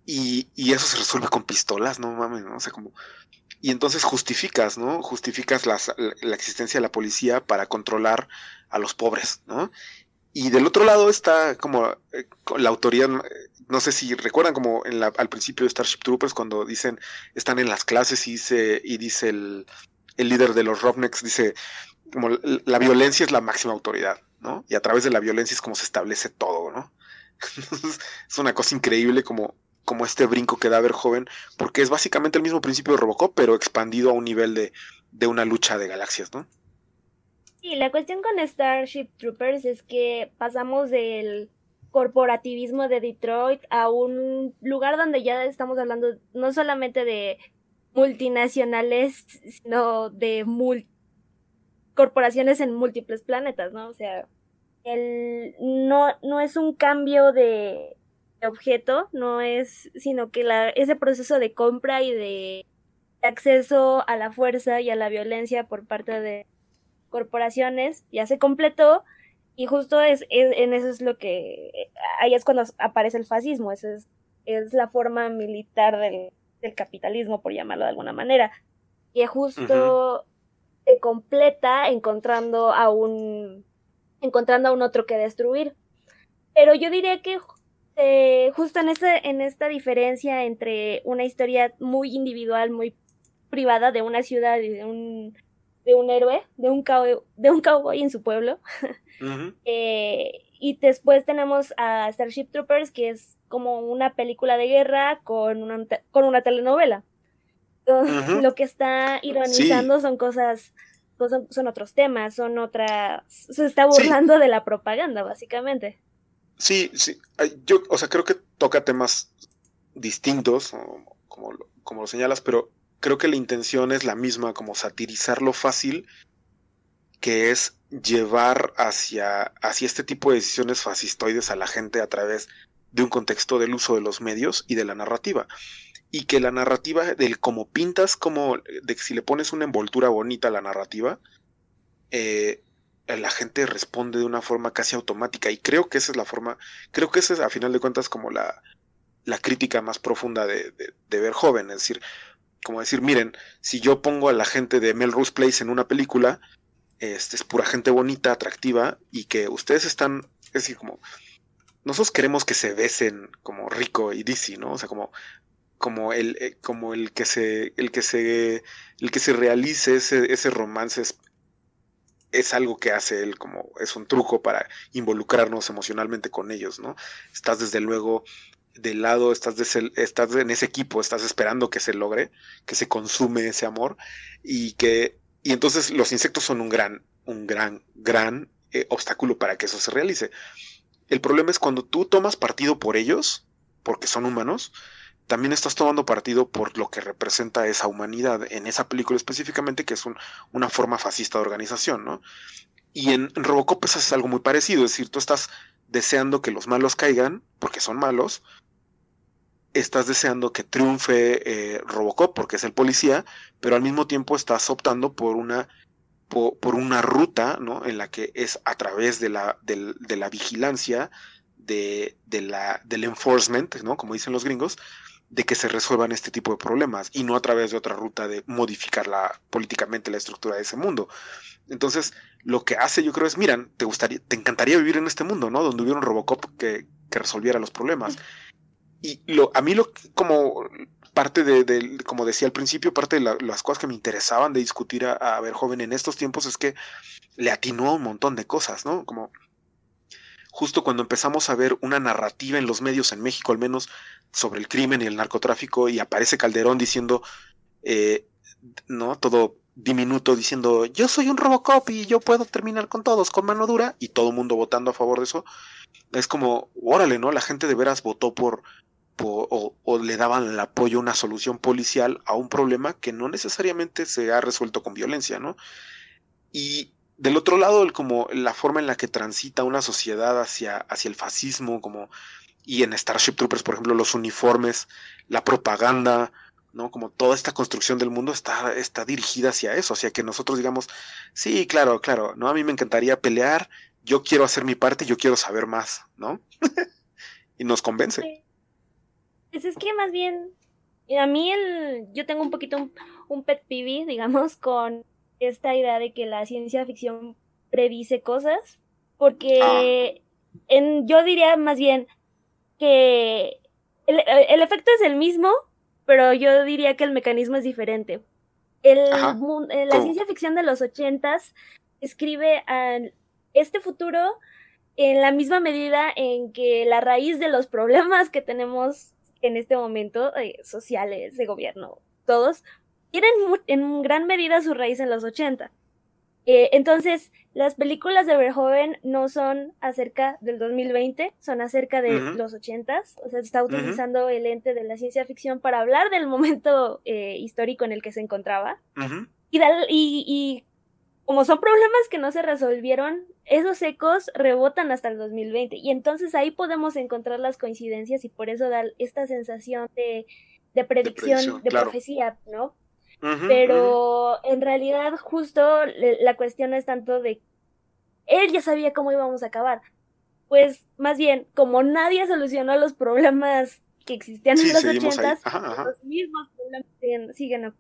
Y, y, eso se resuelve con pistolas, no mames, ¿no? O sea, como. Y entonces justificas, ¿no? Justificas la, la, existencia de la policía para controlar a los pobres, ¿no? Y del otro lado está como eh, la autoría, no sé si recuerdan como en la, al principio de Starship Troopers cuando dicen, están en las clases y dice, y dice el, el líder de los Roughnecks, dice, como la violencia es la máxima autoridad, ¿no? Y a través de la violencia es como se establece todo, ¿no? (laughs) es una cosa increíble como como este brinco que da ver joven, porque es básicamente el mismo principio de Robocop, pero expandido a un nivel de, de una lucha de galaxias, ¿no? Sí, la cuestión con Starship Troopers es que pasamos del corporativismo de Detroit a un lugar donde ya estamos hablando no solamente de multinacionales, sino de mul corporaciones en múltiples planetas, ¿no? O sea, el, no, no es un cambio de objeto, no es, sino que la, ese proceso de compra y de acceso a la fuerza y a la violencia por parte de corporaciones ya se completó y justo es, en eso es lo que ahí es cuando aparece el fascismo, esa es, es la forma militar del, del, capitalismo, por llamarlo de alguna manera, que justo se completa encontrando a un encontrando a un otro que destruir. Pero yo diría que eh, justo en, este, en esta diferencia entre una historia muy individual, muy privada de una ciudad y de un, de un héroe, de un, cow de un cowboy en su pueblo. (laughs) eh, y después tenemos a Starship Troopers, que es como una película de guerra con una, con una telenovela. Lo que está ironizando son cosas, son, son, otros temas, son otras... Se está burlando de la propaganda, básicamente. Sí, sí. Yo, o sea, creo que toca temas distintos, como, como lo señalas, pero creo que la intención es la misma, como satirizar lo fácil que es llevar hacia, hacia este tipo de decisiones fascistoides a la gente a través de un contexto del uso de los medios y de la narrativa. Y que la narrativa, del como pintas, como de que si le pones una envoltura bonita a la narrativa, eh, la gente responde de una forma casi automática. Y creo que esa es la forma, creo que esa es a final de cuentas como la, la crítica más profunda de, de, ver joven. Es decir, como decir, miren, si yo pongo a la gente de Melrose Place en una película, este es pura gente bonita, atractiva, y que ustedes están, es decir, como, nosotros queremos que se besen como Rico y Dizzy, ¿no? O sea, como, como el, eh, como el que se, el que se, el que se realice ese, ese romance es, algo que hace él, como es un truco para involucrarnos emocionalmente con ellos, ¿no? Estás desde luego del lado, estás, estás en ese equipo, estás esperando que se logre, que se consume ese amor y que y entonces los insectos son un gran, un gran, gran eh, obstáculo para que eso se realice. El problema es cuando tú tomas partido por ellos, porque son humanos, también estás tomando partido por lo que representa esa humanidad en esa película específicamente, que es una forma fascista de organización, ¿no? Y en, Robocop es algo muy parecido, es decir, tú estás deseando que los malos caigan, porque son malos, estás deseando que triunfe eh, Robocop porque es el policía, pero al mismo tiempo estás optando por una, por, una ruta ¿no? en la que es a través de la, de, la vigilancia, de, de, la, del enforcement, ¿no? como dicen los gringos, de que se resuelvan este tipo de problemas y no a través de otra ruta de modificar la, políticamente la estructura de ese mundo. Entonces, lo que hace yo creo es, miran, te gustaría, te encantaría vivir en este mundo, ¿no? Donde hubiera un Robocop que, que resolviera los problemas. Y lo, a mí lo como parte de, como decía al principio, parte de las cosas que me interesaban de discutir a, ver joven en estos tiempos es que le atinó a un montón de cosas, ¿no? Como justo cuando empezamos a ver una narrativa en los medios en México al menos sobre el crimen y el narcotráfico y aparece Calderón diciendo, eh, ¿no? Todo diminuto diciendo, yo soy un Robocop y yo puedo terminar con todos con mano dura y todo el mundo votando a favor de eso. Es como, órale, ¿no? La gente de veras votó por, o, le daban el apoyo a una solución policial a un problema que no necesariamente se ha resuelto con violencia, ¿no? Y del otro lado, el, como la forma en la que transita una sociedad hacia, hacia el fascismo, como, y en Starship Troopers, por ejemplo, los uniformes, la propaganda, ¿no? Como toda esta construcción del mundo está, está dirigida hacia eso, hacia que nosotros digamos, sí, claro, claro, ¿no? A mí me encantaría pelear, yo quiero hacer mi parte, yo quiero saber más, ¿no? (laughs) y nos convence. Pues es que más bien, a mí el, yo tengo un poquito un, pet pivi, digamos, con esta idea de que la ciencia ficción predice cosas, porque ah. en, yo diría más bien que el, efecto es el mismo, pero yo diría que el mecanismo es diferente. El, la ciencia ficción de los ochentas escribe a este futuro en la misma medida en que la raíz de los problemas que tenemos en este momento, eh, sociales, de gobierno, todos, tienen en gran medida su raíz en los 80. Eh, entonces, las películas de Verhoeven no son acerca del 2020, son acerca de los 80 o sea, está utilizando el ente de la ciencia ficción para hablar del momento eh, histórico en el que se encontraba. y, y, como son problemas que no se resolvieron, esos ecos rebotan hasta el 2020 y entonces ahí podemos encontrar las coincidencias y por eso da esta sensación de, de predicción, de, profecía, ¿no? Pero en realidad justo la cuestión no es tanto de él ya sabía cómo íbamos a acabar. Pues más bien, como nadie solucionó los problemas que existían en los ochentas, los mismos problemas siguen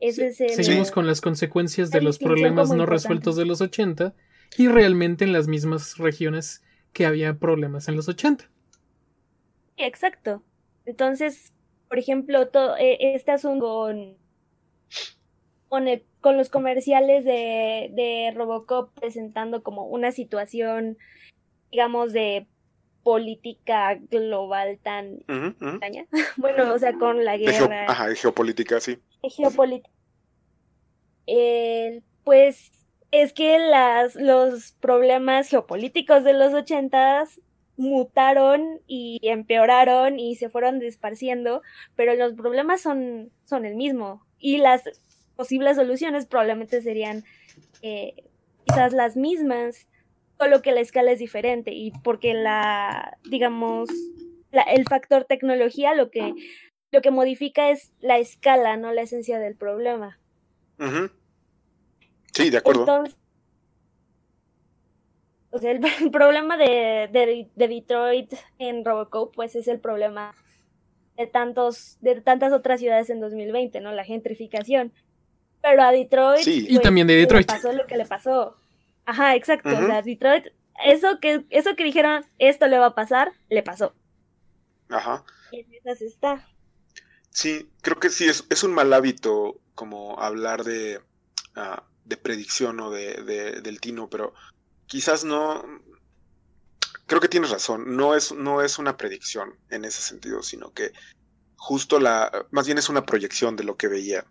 ese es Seguimos con las consecuencias de los problemas no resueltos de los 80 y realmente en las mismas regiones que había problemas en los 80. Exacto. Entonces, por ejemplo, todo, eh, este asunto con, con, los comerciales de, de Robocop presentando como una situación, digamos, de política global tan (laughs) bueno, o sea, con la guerra. ajá, geopolítica, sí. Geopolítica. pues es que las, los problemas geopolíticos de los ochentas mutaron y empeoraron y se fueron desparciendo, pero los problemas son, son el mismo y las posibles soluciones probablemente serían eh, quizás las mismas, solo que la escala es diferente y porque la, digamos, el factor tecnología lo que, lo que modifica es la escala, no la esencia del problema. Sí, de acuerdo. o sea, el, (laughs) problema de, de, Detroit en Robocop, pues es el problema de tantos, de tantas otras ciudades en 2020, ¿no? La gentrificación. Pero a Detroit. Sí. y pues, también de Detroit. Le pasó lo que le pasó. Ajá, exacto. O sea, Detroit, eso que, eso que dijeron, esto le va a pasar, le pasó. Ajá. Y en esas está. Sí, creo que sí, es, es un mal hábito como hablar de, ah, de predicción o de, del tino, pero quizás no. Creo que tienes razón, no es, no es una predicción en ese sentido, sino que justo la. Más bien es una proyección de lo que veía.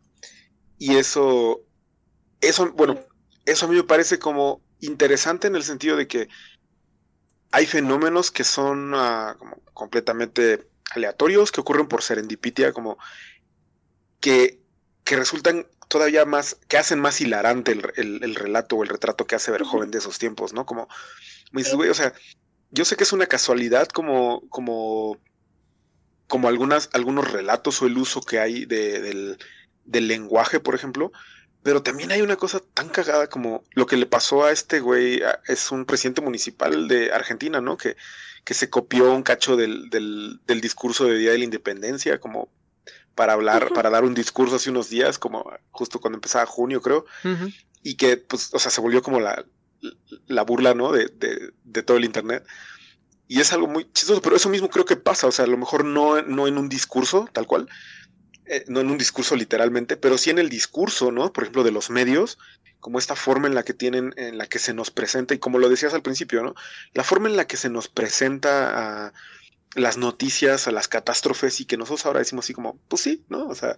Y eso. Eso, bueno, eso a mí me parece como interesante en el sentido de que hay fenómenos que son ah, como completamente aleatorios, que ocurren por serendipitia, como que, que resultan todavía más, que hacen más hilarante el, relato o el retrato que hace Verjoven de esos tiempos, ¿no? Como, me dices, güey, o sea, yo sé que es una casualidad como, como, como algunas, algunos relatos o el uso que hay del, del lenguaje, por ejemplo, pero también hay una cosa tan cagada como lo que le pasó a este güey, es un presidente municipal de Argentina, ¿no? Que, que se copió un cacho del, del, del discurso de Día de la Independencia, como para hablar, para dar un discurso hace unos días, como justo cuando empezaba junio, creo, y que, pues, o sea, se volvió como la, la burla, ¿no? De, de, de, todo el Internet. Y es algo muy chistoso, pero eso mismo creo que pasa, o sea, a lo mejor no, no en un discurso, tal cual, eh, no en un discurso literalmente, pero sí en el discurso, ¿no? Por ejemplo, de los medios, como esta forma en la que tienen, en la que se nos presenta, y como lo decías al principio, ¿no? La forma en la que se nos presenta a las noticias, a las catástrofes y que nosotros ahora decimos así como, pues sí, ¿no? O sea,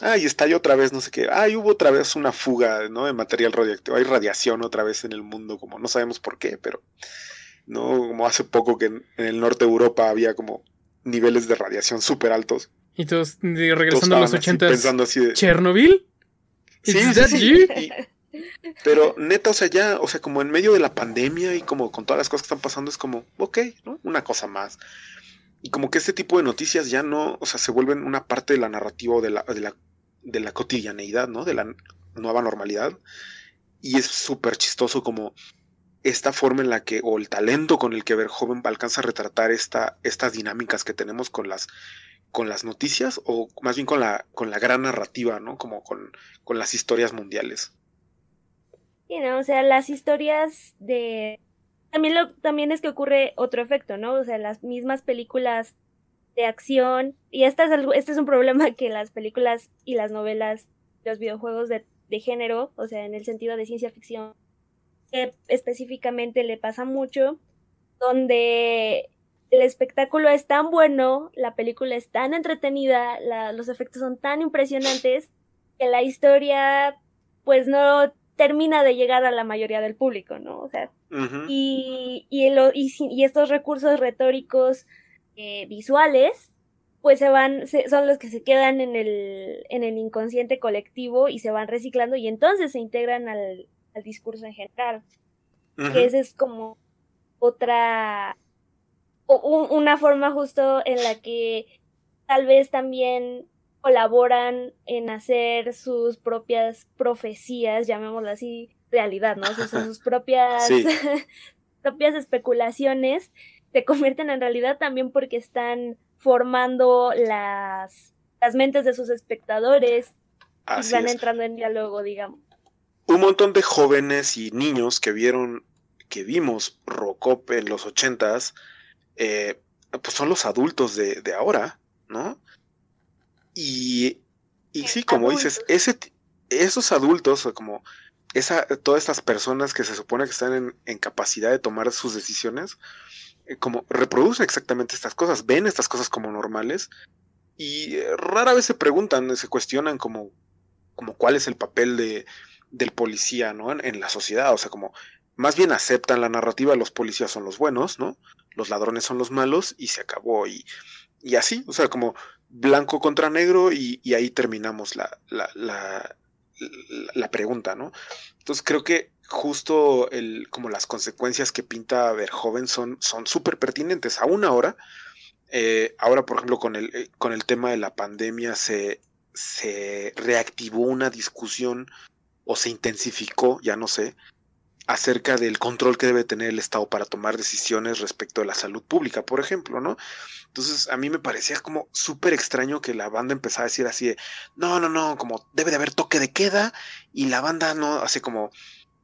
ay, estalló otra vez, no sé qué, ay, hubo otra vez una fuga, ¿no? De material radioactivo, hay radiación otra vez en el mundo, como no sabemos por qué, pero, ¿no? Como hace poco que en, el norte de Europa había como niveles de radiación súper altos. Y todos regresando a los 80 pensando así de... ¿Chernobyl? Sí, sí, pero neta, o sea, ya, o sea, como en medio de la pandemia y como con todas las cosas que están pasando, es como, ok, ¿no? Una cosa más. Y como que este tipo de noticias ya no, o sea, se vuelven una parte de la narrativa de la, de la, de la cotidianeidad, ¿no? De la nueva normalidad. Y es súper chistoso como esta forma en la que, o el talento con el que Verjoven alcanza a retratar esta, estas dinámicas que tenemos con las, con las noticias, o más bien con la, con la gran narrativa, ¿no? Como con, con las historias mundiales. Sí, ¿no? O sea, las historias de también, lo, también es que ocurre otro efecto, ¿no? O sea, las mismas películas de acción, y este es, este es un problema (laughs) que las películas y las novelas, los videojuegos de, de género, o sea, en el sentido de ciencia ficción, específicamente le pasa mucho, donde el espectáculo es tan bueno, la película es tan entretenida, los efectos son tan impresionantes, que la historia pues no termina de llegar a la mayoría del público, ¿no? O sea, y, y, y, estos recursos retóricos eh, visuales, pues se van, son los que se quedan en el, en el inconsciente colectivo y se van reciclando y entonces se integran al, al discurso en general. Que esa es como otra, o, una forma justo en la que tal vez también colaboran en hacer sus propias profecías, llamémoslo así, realidad, ¿no? O sus (laughs) propias, (laughs) propias especulaciones se convierten en realidad también porque están formando las, las mentes de sus espectadores y van entrando en diálogo, digamos. Un montón de jóvenes y niños que vieron, que vimos Rocop en los ochentas, eh, pues son los adultos de, de ahora, ¿no? Y, y sí, como dices, ese, esos adultos, como esa, todas estas personas que se supone que están en, capacidad de tomar sus decisiones, eh, como reproducen exactamente estas cosas, ven estas cosas como normales y eh, rara vez se preguntan, se cuestionan como, como cuál es el papel de, del policía, ¿no? En, en, la sociedad, o sea, como más bien aceptan la narrativa, los policías son los buenos, ¿no? Los ladrones son los malos y se acabó y, y así, o sea, como blanco contra negro y, ahí terminamos la, la, la, pregunta, ¿no? Entonces creo que justo el, como las consecuencias que pinta Verhoeven son súper pertinentes. Aún ahora, eh, ahora por ejemplo con el, eh, con el tema de la pandemia se, se reactivó una discusión o se intensificó, ya no sé, acerca del control que debe tener el Estado para tomar decisiones respecto de la salud pública, por ejemplo, ¿no? Entonces a mí me parecía como súper extraño que la banda empezara a decir así de, no, no, no, como debe de haber toque de queda y la banda no, así como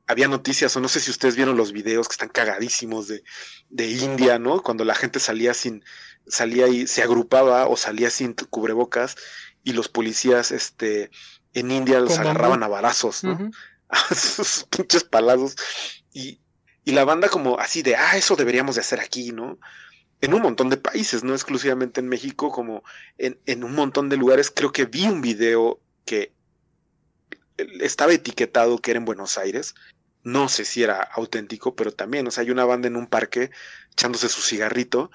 había noticias, o no sé si ustedes vieron los videos que están cagadísimos de, de India, ¿no? Cuando la gente salía sin, salía y se agrupaba o salía sin cubrebocas y los policías, este, en India los agarraban a barazos, ¿no? A (laughs) sus pinches palazos. Y, y la banda como así de, ah, eso deberíamos de hacer aquí, ¿no? En un montón de países, no exclusivamente en México, como en, en un montón de lugares. Creo que vi un video que estaba etiquetado que era en Buenos Aires. No sé si era auténtico, pero también, o sea, hay una banda en un parque echándose su cigarrito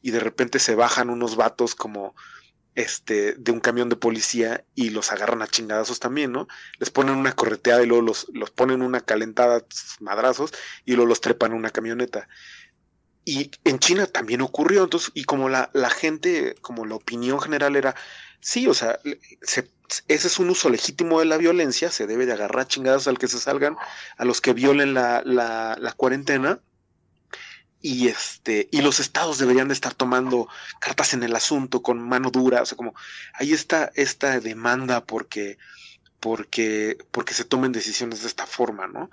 y de repente se bajan unos vatos como este, de un camión de policía y los agarran a chingadazos también, ¿no? Les ponen una correteada y luego los, los ponen una calentada madrazos y luego los trepan en una camioneta. Y en China también ocurrió, entonces, y como la, la gente, como la opinión general era, sí, o sea, ese es un uso legítimo de la violencia, se debe de agarrar chingadas al que se salgan, a los que violen la, la, la cuarentena, y este y los estados deberían de estar tomando cartas en el asunto con mano dura, o sea, como ahí está esta demanda porque porque porque se tomen decisiones de esta forma, ¿no?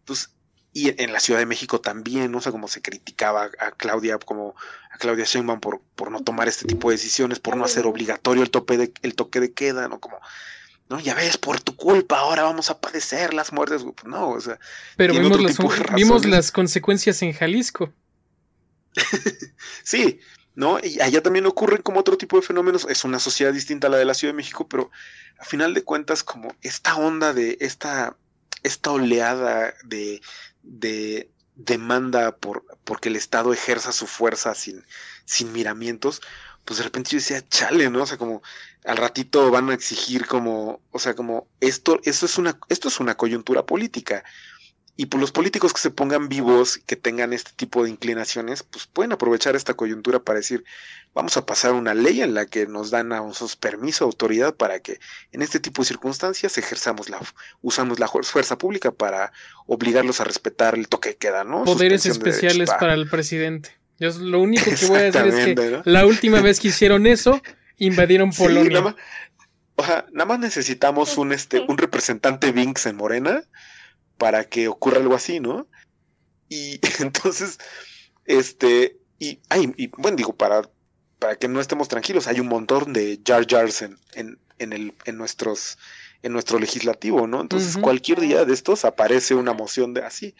Entonces, y en la Ciudad de México también, ¿no? o sea, como se criticaba a Claudia como a Claudia Sheinbaum por por no tomar este tipo de decisiones, por no hacer obligatorio el tope de el toque de queda, ¿no? Como no, ya ves, por tu culpa ahora vamos a padecer las muertes. No, o sea. Pero vimos las, vimos las consecuencias en Jalisco. (laughs) sí, ¿no? Y allá también ocurren como otro tipo de fenómenos. Es una sociedad distinta a la de la Ciudad de México, pero a final de cuentas, como esta onda de esta, esta oleada de, de demanda por porque el Estado ejerza su fuerza sin, sin miramientos, pues de repente yo decía, chale, ¿no? O sea, como al ratito van a exigir como, o sea, como esto, esto es una, esto es una coyuntura política. Y por pues, los políticos que se pongan vivos, que tengan este tipo de inclinaciones, pues pueden aprovechar esta coyuntura para decir, vamos a pasar una ley en la que nos dan a nosotros permiso, autoridad, para que en este tipo de circunstancias ejerzamos la, usamos la fuerza pública para obligarlos a respetar el toque de queda, ¿no? Poderes especiales para el presidente. Yo lo único que voy a decir es que la última vez que hicieron eso, (laughs) invadieron Polonia. nada más, nada más necesitamos un este, un representante Vinx en Morena para que ocurra algo así, ¿no? Y (laughs) entonces, este, y, ay, y bueno, digo, para, para que no estemos tranquilos, hay un montón de Jar Jars en, en, en, el, en nuestros en nuestro legislativo, ¿no? Entonces, cualquier día de estos aparece una moción de así.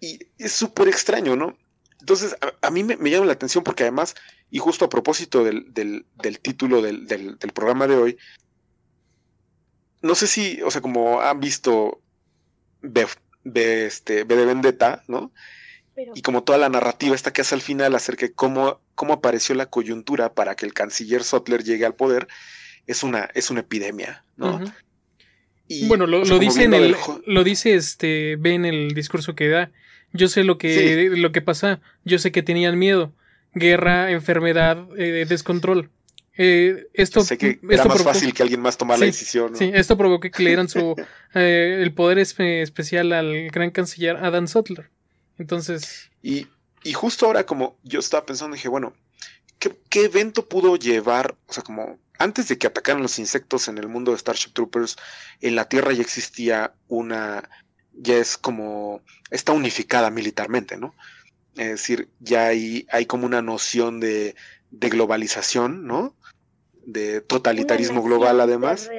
Y es súper extraño, ¿no? Entonces, a, mí me, llama la atención porque además, y justo a propósito del, del, del título del, del, del, programa de hoy, no sé si, o sea, como han visto ve, este, de Vendetta, ¿no? Y como toda la narrativa esta que hace al final acerca de cómo, cómo apareció la coyuntura para que el canciller Sotler llegue al poder, es una, es una epidemia, ¿no? y, bueno, lo, dice en el, lo dice este, ve en el discurso que da. Yo sé lo que, lo que pasa, yo sé que tenían miedo, guerra, enfermedad, eh, descontrol. Eh, esto, sé que era más fácil que alguien más tomara la decisión. Sí, esto provocó que le dieran su, (laughs) eh, el poder especial al gran canciller Adam Sutler. Entonces. Y, y justo ahora, como yo estaba pensando, dije, bueno, ¿qué, ¿qué, evento pudo llevar? O sea, como antes de que atacaran los insectos en el mundo de Starship Troopers, en la Tierra ya existía una. Ya es como. Está unificada militarmente, ¿no? Es decir, ya hay, hay como una noción de, de globalización, ¿no? De totalitarismo global además.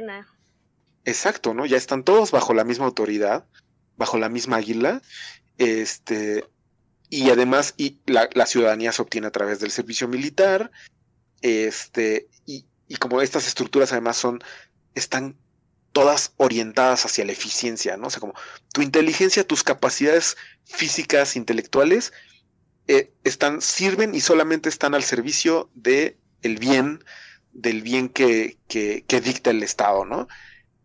Exacto, ¿no? Ya están todos bajo la misma autoridad, bajo la misma águila, este, y además y la, ciudadanía se obtiene a través del servicio militar, este, y, y, como estas estructuras además son, están todas orientadas hacia la eficiencia, ¿no? O sea, como tu inteligencia, tus capacidades físicas, intelectuales, eh, están, sirven y solamente están al servicio de el bien del bien que, que, dicta el Estado, ¿no?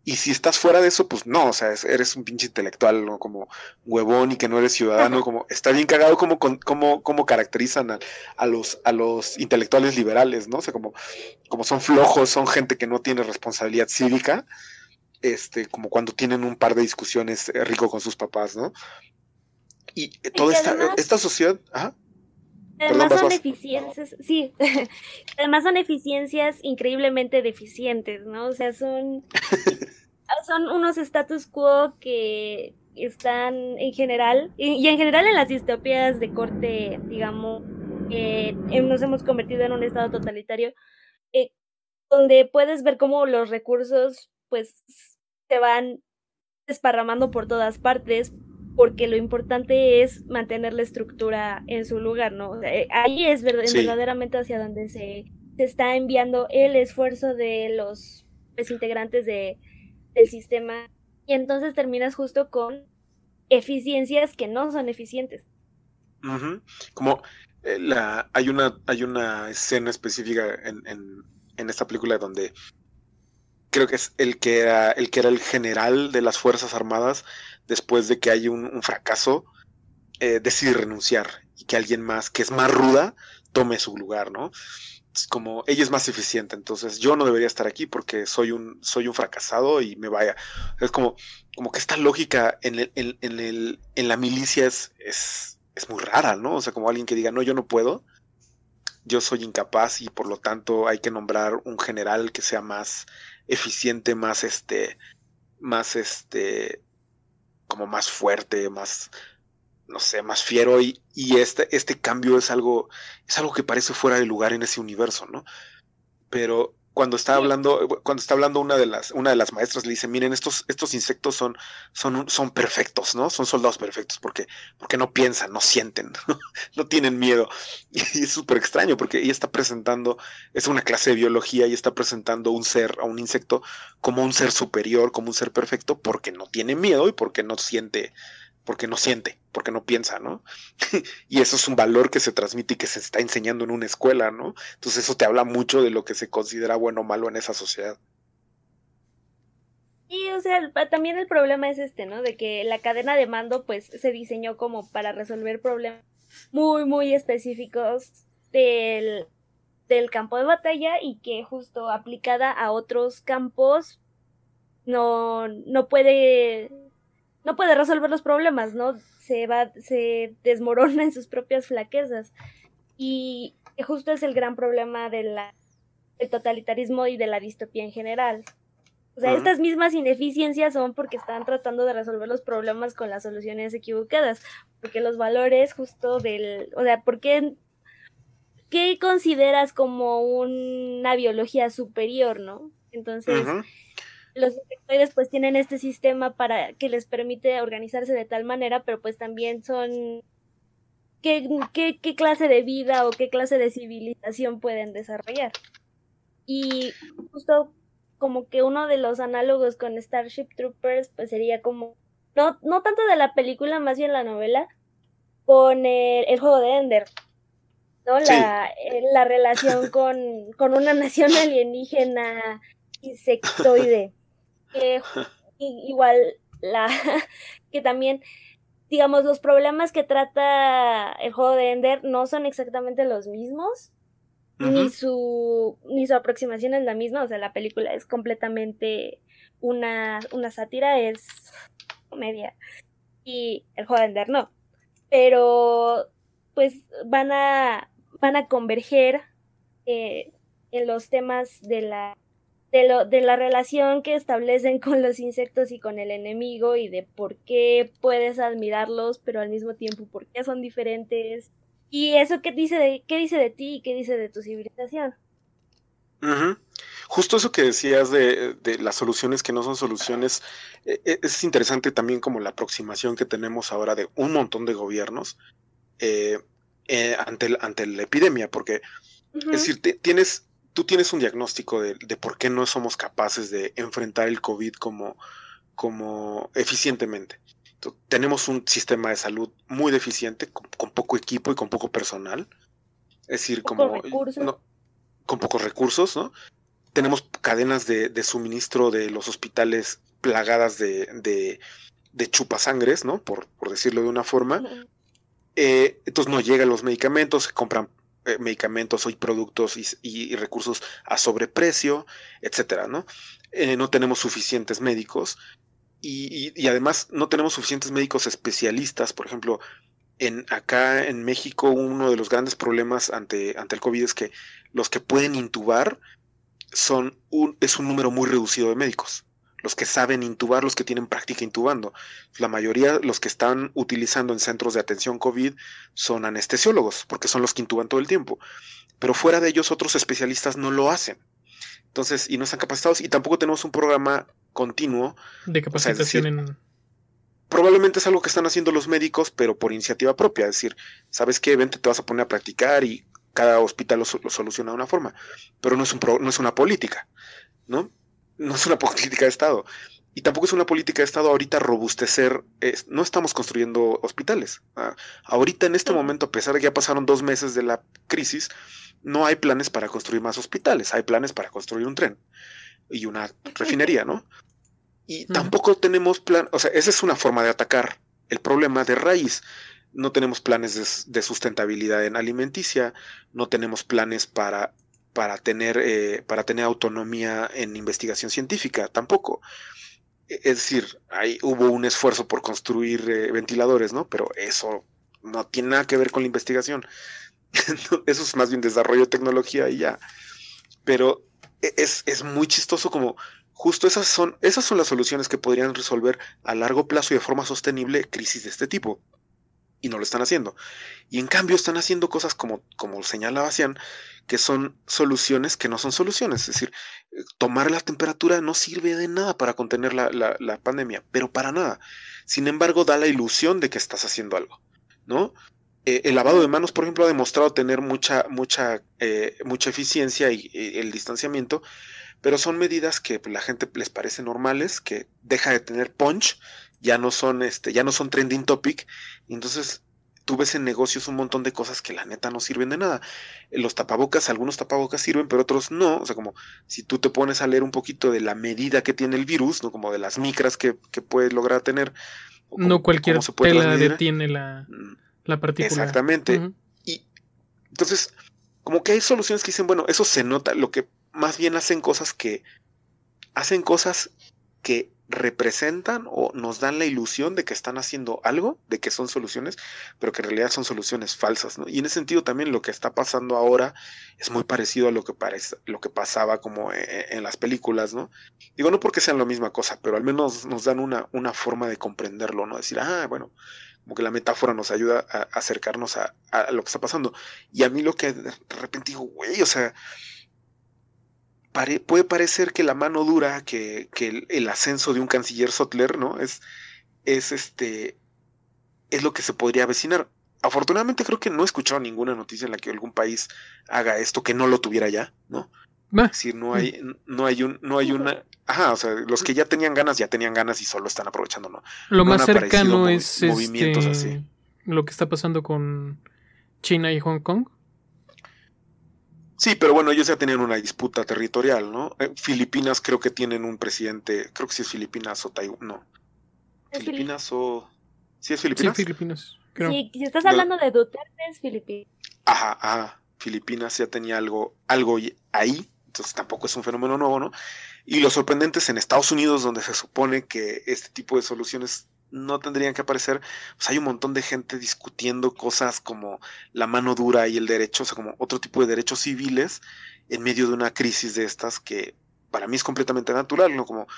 Y si estás fuera de eso, pues no, o sea, eres un pinche intelectual, ¿no? Como huevón y que no eres ciudadano, como está bien cagado como, como, como caracterizan a, a, los, a los intelectuales liberales, ¿no? O sea, como, como son flojos, son gente que no tiene responsabilidad cívica, este, como cuando tienen un par de discusiones eh, rico con sus papás, ¿no? Y toda esta, esta sociedad, ajá. Además son eficiencias, sí, (laughs) además son eficiencias increíblemente deficientes, ¿no? O sea, son, (laughs) son unos status quo que están en general, y, en general en las distopías de corte, digamos, eh, nos hemos convertido en un estado totalitario, eh, donde puedes ver cómo los recursos, pues, se van desparramando por todas partes, porque lo importante es mantener la estructura en su lugar, ¿no? Eh, ahí es verdaderamente hacia donde se, está enviando el esfuerzo de los pues, integrantes de, del sistema y entonces terminas justo con eficiencias que no son eficientes. Como eh, la, hay, una, hay una escena específica en, en, en esta película donde creo que es el que era el que era el general de las Fuerzas Armadas después de que hay un, fracaso, eh, decide renunciar y que alguien más, que es más ruda, tome su lugar, ¿no? Es como ella es más eficiente, entonces yo no debería estar aquí porque soy un, soy un fracasado y me vaya. Es como, como que esta lógica en, el, en, el, en la milicia es, es, es muy rara, ¿no? O sea, como alguien que diga, no, yo no puedo, yo soy incapaz y por lo tanto hay que nombrar un general que sea más eficiente, más este, más este, como más fuerte, más, no sé, más fiero y, y este, este cambio es algo, es algo que parece fuera de lugar en ese universo, ¿no? Pero cuando está hablando, cuando está hablando una de las, una de las maestras le dice, miren, estos, estos insectos son, son, son perfectos, ¿no? Son soldados perfectos porque, porque no piensan, no sienten, (laughs) no tienen miedo. Y, es súper extraño porque ella está presentando, es una clase de biología y está presentando un ser, a un insecto, como un ser superior, como un ser perfecto, porque no tiene miedo y porque no siente, porque no siente, porque no piensa, ¿no? (laughs) y eso es un valor que se transmite y que se está enseñando en una escuela, ¿no? Entonces eso te habla mucho de lo que se considera bueno o malo en esa sociedad. Y, o sea, también el problema es este, ¿no? De que la cadena de mando, pues, se diseñó como para resolver problemas muy, muy específicos del, del campo de batalla y que justo aplicada a otros campos no, no puede no puede resolver los problemas, ¿no? Se va, se desmorona en sus propias flaquezas. Y justo es el gran problema de la, del totalitarismo y de la distopía en general. O sea, estas mismas ineficiencias son porque están tratando de resolver los problemas con las soluciones equivocadas, porque los valores justo del, o sea, ¿por qué, qué consideras como una biología superior, no? Entonces, los insectoides pues tienen este sistema para que les permite organizarse de tal manera, pero pues también son qué, qué, qué clase de vida o qué clase de civilización pueden desarrollar. Y justo como que uno de los análogos con Starship Troopers pues sería como, no, no tanto de la película, más bien la novela, con el, juego de Ender. ¿no? La, eh, la relación con, con una nación (laughs) alienígena insectoide que igual la (laughs) que también digamos los problemas que trata el juego de Ender no son exactamente los mismos ni su ni su aproximación es la misma, o sea, la película es completamente una, una sátira, es comedia. Y el Hollander no. Pero pues van a van a converger eh, en los temas de la de, lo, de la relación que establecen con los insectos y con el enemigo y de por qué puedes admirarlos, pero al mismo tiempo por qué son diferentes. Y eso qué dice de, qué dice de ti y qué dice de tu civilización. Justo eso que decías de, de, las soluciones que no son soluciones, e, e, es interesante también como la aproximación que tenemos ahora de un montón de gobiernos eh, eh, ante, ante la epidemia, porque es decir, tienes tú tienes un diagnóstico de, por qué no somos capaces de enfrentar el COVID como, como eficientemente. tenemos un sistema de salud muy deficiente, con, poco equipo y con poco personal. Es decir, como con pocos recursos, ¿no? Tenemos cadenas de, suministro de los hospitales plagadas de, de, de chupasangres, ¿no? Por, por, decirlo de una forma. Eh, entonces no llegan los medicamentos, se compran eh, medicamentos y productos y, recursos a sobreprecio, etcétera, ¿no? Eh, no tenemos suficientes médicos y, además no tenemos suficientes médicos especialistas, por ejemplo, en acá en México uno de los grandes problemas ante, ante el COVID es que los que pueden intubar son un, es un número muy reducido de médicos los que saben intubar, los que tienen práctica intubando. La mayoría, los que están utilizando en centros de atención COVID son anestesiólogos, porque son los que intuban todo el tiempo. Pero fuera de ellos, otros especialistas no lo hacen. Entonces, y no están capacitados, y tampoco tenemos un programa continuo. De capacitación en... Probablemente es algo que están haciendo los médicos, pero por iniciativa propia. Es decir, ¿sabes qué? Vente, te vas a poner a practicar y cada hospital lo, soluciona de una forma. Pero no es, un no es una política, ¿no? No es una (laughs) política de Estado. Y tampoco es una política de Estado ahorita robustecer, no estamos construyendo hospitales. Ah, ahorita en este momento, a pesar de que ya pasaron dos meses de la crisis, no hay planes para construir más hospitales, hay planes para construir un tren y una refinería, ¿no? Y tampoco tenemos plan, o sea, esa es una forma de atacar el problema de raíz. No tenemos planes de sustentabilidad en alimenticia, no tenemos planes para para tener, eh, para tener autonomía en investigación científica, tampoco. E, es decir, ahí hubo un esfuerzo por construir eh, ventiladores, ¿no? Pero eso no tiene nada que ver con la investigación. (laughs) eso es más bien desarrollo de tecnología y ya. Pero e, es, es, muy chistoso como justo esas son, esas son las soluciones que podrían resolver a largo plazo y de forma sostenible crisis de este tipo y no lo están haciendo. Y en cambio están haciendo cosas como, como señalaba Cian, que son soluciones que no son soluciones. Es decir, eh, tomar la temperatura no sirve de nada para contener la, la, pandemia, pero para nada. Sin embargo, da la ilusión de que estás haciendo algo, ¿no? Eh, el lavado de manos, por ejemplo, ha demostrado tener mucha, mucha, eh, mucha eficiencia y, el distanciamiento, pero son medidas que la gente les parece normales, que deja de tener punch ya no son, este, ya no son trending topic, y entonces tú ves en negocios un montón de cosas que la neta no sirven de nada. Los tapabocas, algunos tapabocas sirven, pero otros no. O sea, como si tú te pones a leer un poquito de la medida que tiene el virus, ¿no? Como de las micras que, que puede lograr tener. no cualquier tela detiene la, mm, la partícula. Exactamente. Y entonces, como que hay soluciones que dicen, bueno, eso se nota, lo que más bien hacen cosas que hacen cosas que representan o nos dan la ilusión de que están haciendo algo, de que son soluciones, pero que en realidad son soluciones falsas, ¿no? Y en ese sentido también lo que está pasando ahora es muy parecido a lo que parece, lo que pasaba como e, e, en, las películas, ¿no? Digo, no porque sean la misma cosa, pero al menos nos dan una, una forma de comprenderlo, ¿no? Decir, ah, bueno, como que la metáfora nos ayuda a acercarnos a, a lo que está pasando. Y a mí lo que de repente digo, güey, o sea, puede parecer que la mano dura, que, el, ascenso de un canciller Sotler, ¿no? Es, es este, es lo que se podría avecinar. Afortunadamente creo que no he escuchado ninguna noticia en la que algún país haga esto que no lo tuviera ya, ¿no? Es decir, no hay, no hay un, no hay una, ajá, o sea, los que ya tenían ganas ya tenían ganas y solo están aprovechando, ¿no? Lo más cercano es movimientos este, así. lo que está pasando con China y Hong Kong. Sí, pero bueno, ellos ya tenían una disputa territorial, ¿no? Eh, Filipinas creo que tienen un presidente, creo que sí es Filipinas o Taiwán, no. Filipinas o... ¿Sí es Filipinas? Sí, Filipinas. Sí, si estás hablando de Duterte es Filipinas. Ajá, ajá. Filipinas ya tenía algo, algo ahí, entonces tampoco es un fenómeno nuevo, ¿no? Y lo sorprendente es en Estados Unidos, donde se supone que este tipo de soluciones no tendrían que aparecer, pues hay un montón de gente discutiendo cosas como la mano dura y el derecho, o sea, como otro tipo de derechos civiles en medio de una crisis de estas que para mí es completamente natural, ¿no? Como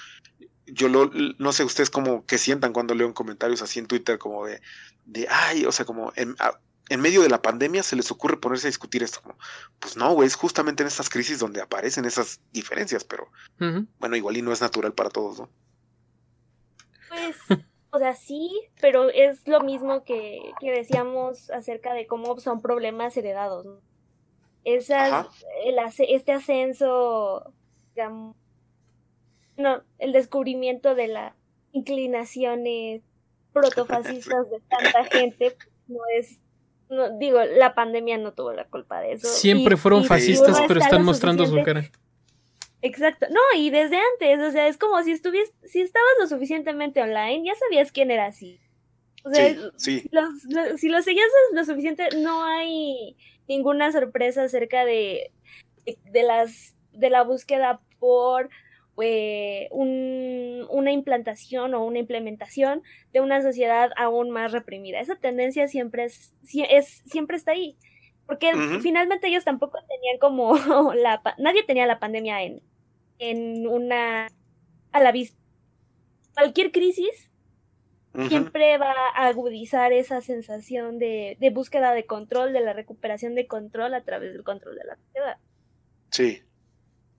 yo lo, no sé ustedes cómo que sientan cuando leo en comentarios así en Twitter como de, de ay, o sea, como en, en medio de la pandemia se les ocurre ponerse a discutir esto. Como, pues no, güey, es justamente en estas crisis donde aparecen esas diferencias, pero bueno, igual y no es natural para todos, ¿no? Pues, (laughs) o sea, sí, pero es lo mismo que, que decíamos acerca de cómo son problemas heredados, ¿no? Esas, el, este ascenso, digamos, no, el descubrimiento de las inclinaciones protofascistas de tanta gente no es no, digo, la pandemia no tuvo la culpa de eso. Siempre fueron fascistas, pero están mostrando su cara. Exacto. No, y desde antes, o sea, es como si estuvieras, si estabas lo suficientemente online, ya sabías quién era así. O sea, Si, lo seguías lo suficiente, no hay ninguna sorpresa acerca de, de las de la búsqueda por eh, una implantación o una implementación de una sociedad aún más reprimida. Esa tendencia siempre es, es siempre está ahí. Porque finalmente ellos tampoco tenían como (laughs) la nadie tenía la pandemia en, en una a la vista. Cualquier crisis siempre va a agudizar esa sensación de, de, búsqueda de control, de la recuperación de control a través del control de la sociedad. Sí,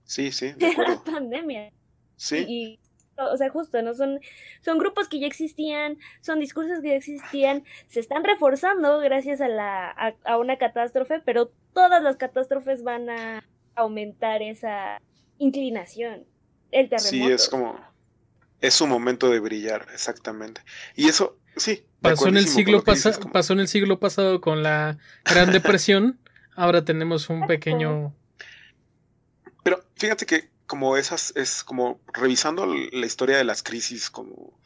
Sí, sí, de (laughs) la pandemia. Sí. Y, o sea, justo, ¿no? Son, son grupos que ya existían, son discursos que ya existían, se están reforzando gracias a, la, a, una catástrofe, pero todas las catástrofes van a aumentar esa inclinación. El terremoto. Sí, es como. Es un momento de brillar, exactamente. Y eso, sí. Pasó en, el siglo pasó en el siglo pasado con la Gran Depresión. (laughs) Ahora tenemos un pequeño pero fíjate que como esas, es como revisando la historia de las crisis, como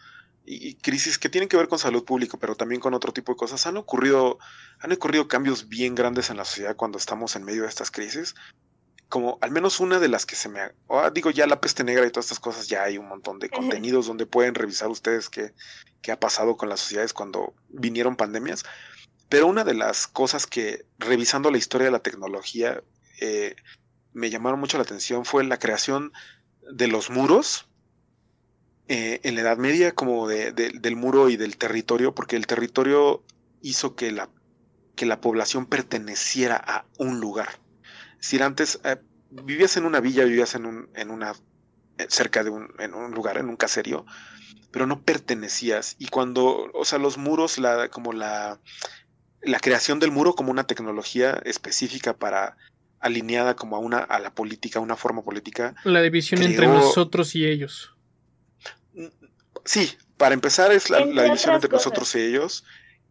y, crisis que tienen que ver con salud pública, pero también con otro tipo de cosas, han ocurrido, han ocurrido cambios bien grandes en la sociedad cuando estamos en medio de estas crisis. Como al menos una de las que se me... Ah, digo, ya la peste negra y todas estas cosas, ya hay un montón de contenidos donde pueden revisar ustedes qué, qué ha pasado con las sociedades cuando vinieron pandemias. Pero una de las cosas que, revisando la historia de la tecnología, eh, me llamaron mucho la atención fue la creación de los muros eh, en la Edad Media, como de, del muro y del territorio, porque el territorio hizo que la, que la población perteneciera a un lugar. Si antes eh, vivías en una villa, vivías en, un, en una eh, cerca de un, en un lugar, en un caserío, pero no pertenecías. Y cuando, o sea, los muros, la, como la, la creación del muro como una tecnología específica para alineada como a una a la política, a una forma política. La división entre nosotros y ellos. Sí, para empezar es la, división entre nosotros y ellos,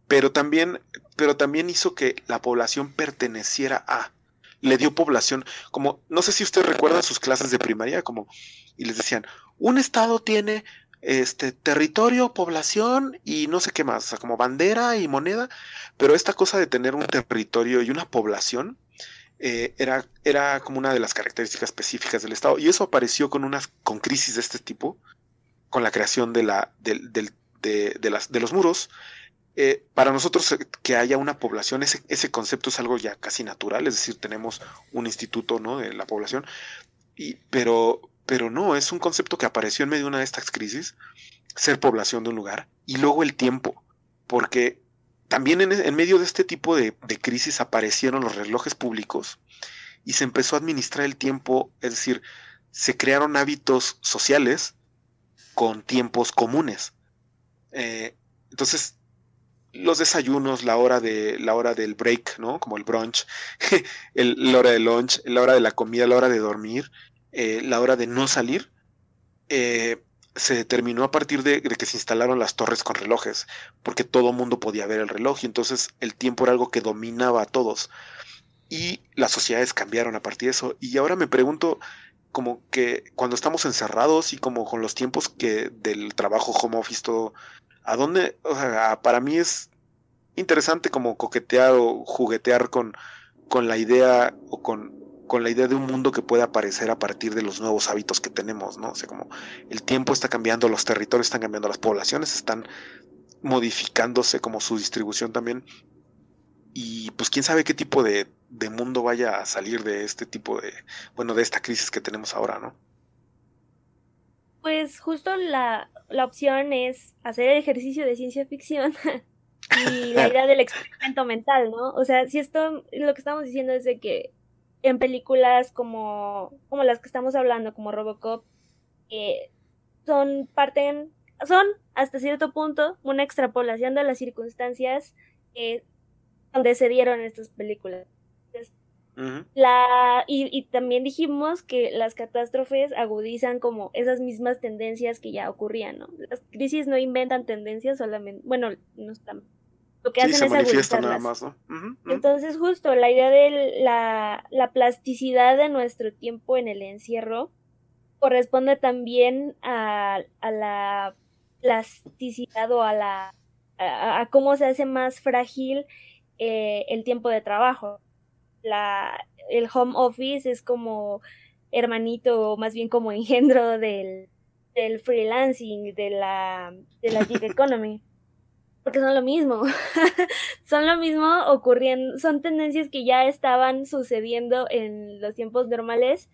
pero también, pero también hizo que la población perteneciera a, le dio población, como, no sé si ustedes recuerdan sus clases de primaria, como, y les decían, un estado tiene este territorio, población y no sé qué más, o sea, como bandera y moneda, pero esta cosa de tener un territorio y una población eh, era, era como una de las características específicas del Estado. Y eso apareció con unas con crisis de este tipo, con la creación de, la, de, las, de los muros. Eh, para nosotros eh, que haya una población, ese, concepto es algo ya casi natural, es decir, tenemos un instituto ¿no? de la población, y, pero, pero no, es un concepto que apareció en medio de una de estas crisis, ser población de un lugar, y luego el tiempo, porque también en, medio de este tipo de, crisis aparecieron los relojes públicos y se empezó a administrar el tiempo, es decir, se crearon hábitos sociales con tiempos comunes. Eh, entonces, los desayunos, la hora de la hora del break, ¿no? Como el brunch, (laughs) la hora de lunch, la hora de la comida, la hora de dormir, eh, la hora de no salir, eh, se determinó a partir de, que se instalaron las torres con relojes, porque todo mundo podía ver el reloj y entonces el tiempo era algo que dominaba a todos. Y las sociedades cambiaron a partir de eso. Y ahora me pregunto, como que cuando estamos encerrados y como con los tiempos que del trabajo home office ¿a dónde? O sea, para mí es interesante como coquetear o juguetear con, con la idea o con, con la idea de un mundo que puede aparecer a partir de los nuevos hábitos que tenemos, ¿no? O sea, como el tiempo está cambiando, los territorios están cambiando, las poblaciones están modificándose como su distribución también. Y pues quién sabe qué tipo de, de mundo vaya a salir de este tipo de, bueno, de esta crisis que tenemos ahora, ¿no? Pues justo la, la opción es hacer el ejercicio de ciencia ficción (laughs) y la idea del experimento mental, ¿no? O sea, si esto, lo que estamos diciendo es de que en películas como, como las que estamos hablando, como Robocop, eh, son, parten, son hasta cierto punto una extrapolación de las circunstancias eh, donde se dieron estas películas. La, y, también dijimos que las catástrofes agudizan como esas mismas tendencias que ya ocurrían, ¿no? Las crisis no inventan tendencias solamente, bueno, no están. Lo que hacen es agudizarlas. Nada más, ¿no? Entonces, justo la idea de la, la plasticidad de nuestro tiempo en el encierro corresponde también a, a la plasticidad o a la a, cómo se hace más frágil eh, el tiempo de trabajo la, el home office es como hermanito o más bien como engendro del, del freelancing, de la, de la gig economy. Porque son lo mismo. (laughs) son lo mismo ocurriendo, son tendencias que ya estaban sucediendo en los tiempos normales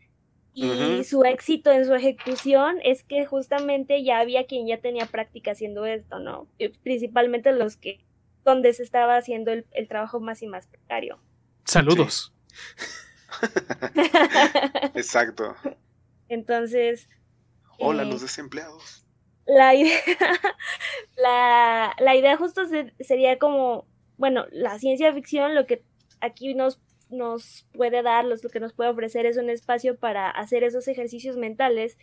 y su éxito en su ejecución es que justamente ya había quien ya tenía práctica haciendo esto, ¿no? Principalmente los que, donde se estaba haciendo el, el trabajo más y más precario. Saludos. (laughs) Exacto. Entonces. Hola, los eh, desempleados. La idea, (laughs) la, la idea justo sería como, bueno, la ciencia ficción lo que aquí nos, nos puede dar, lo que nos puede ofrecer es un espacio para hacer esos ejercicios mentales,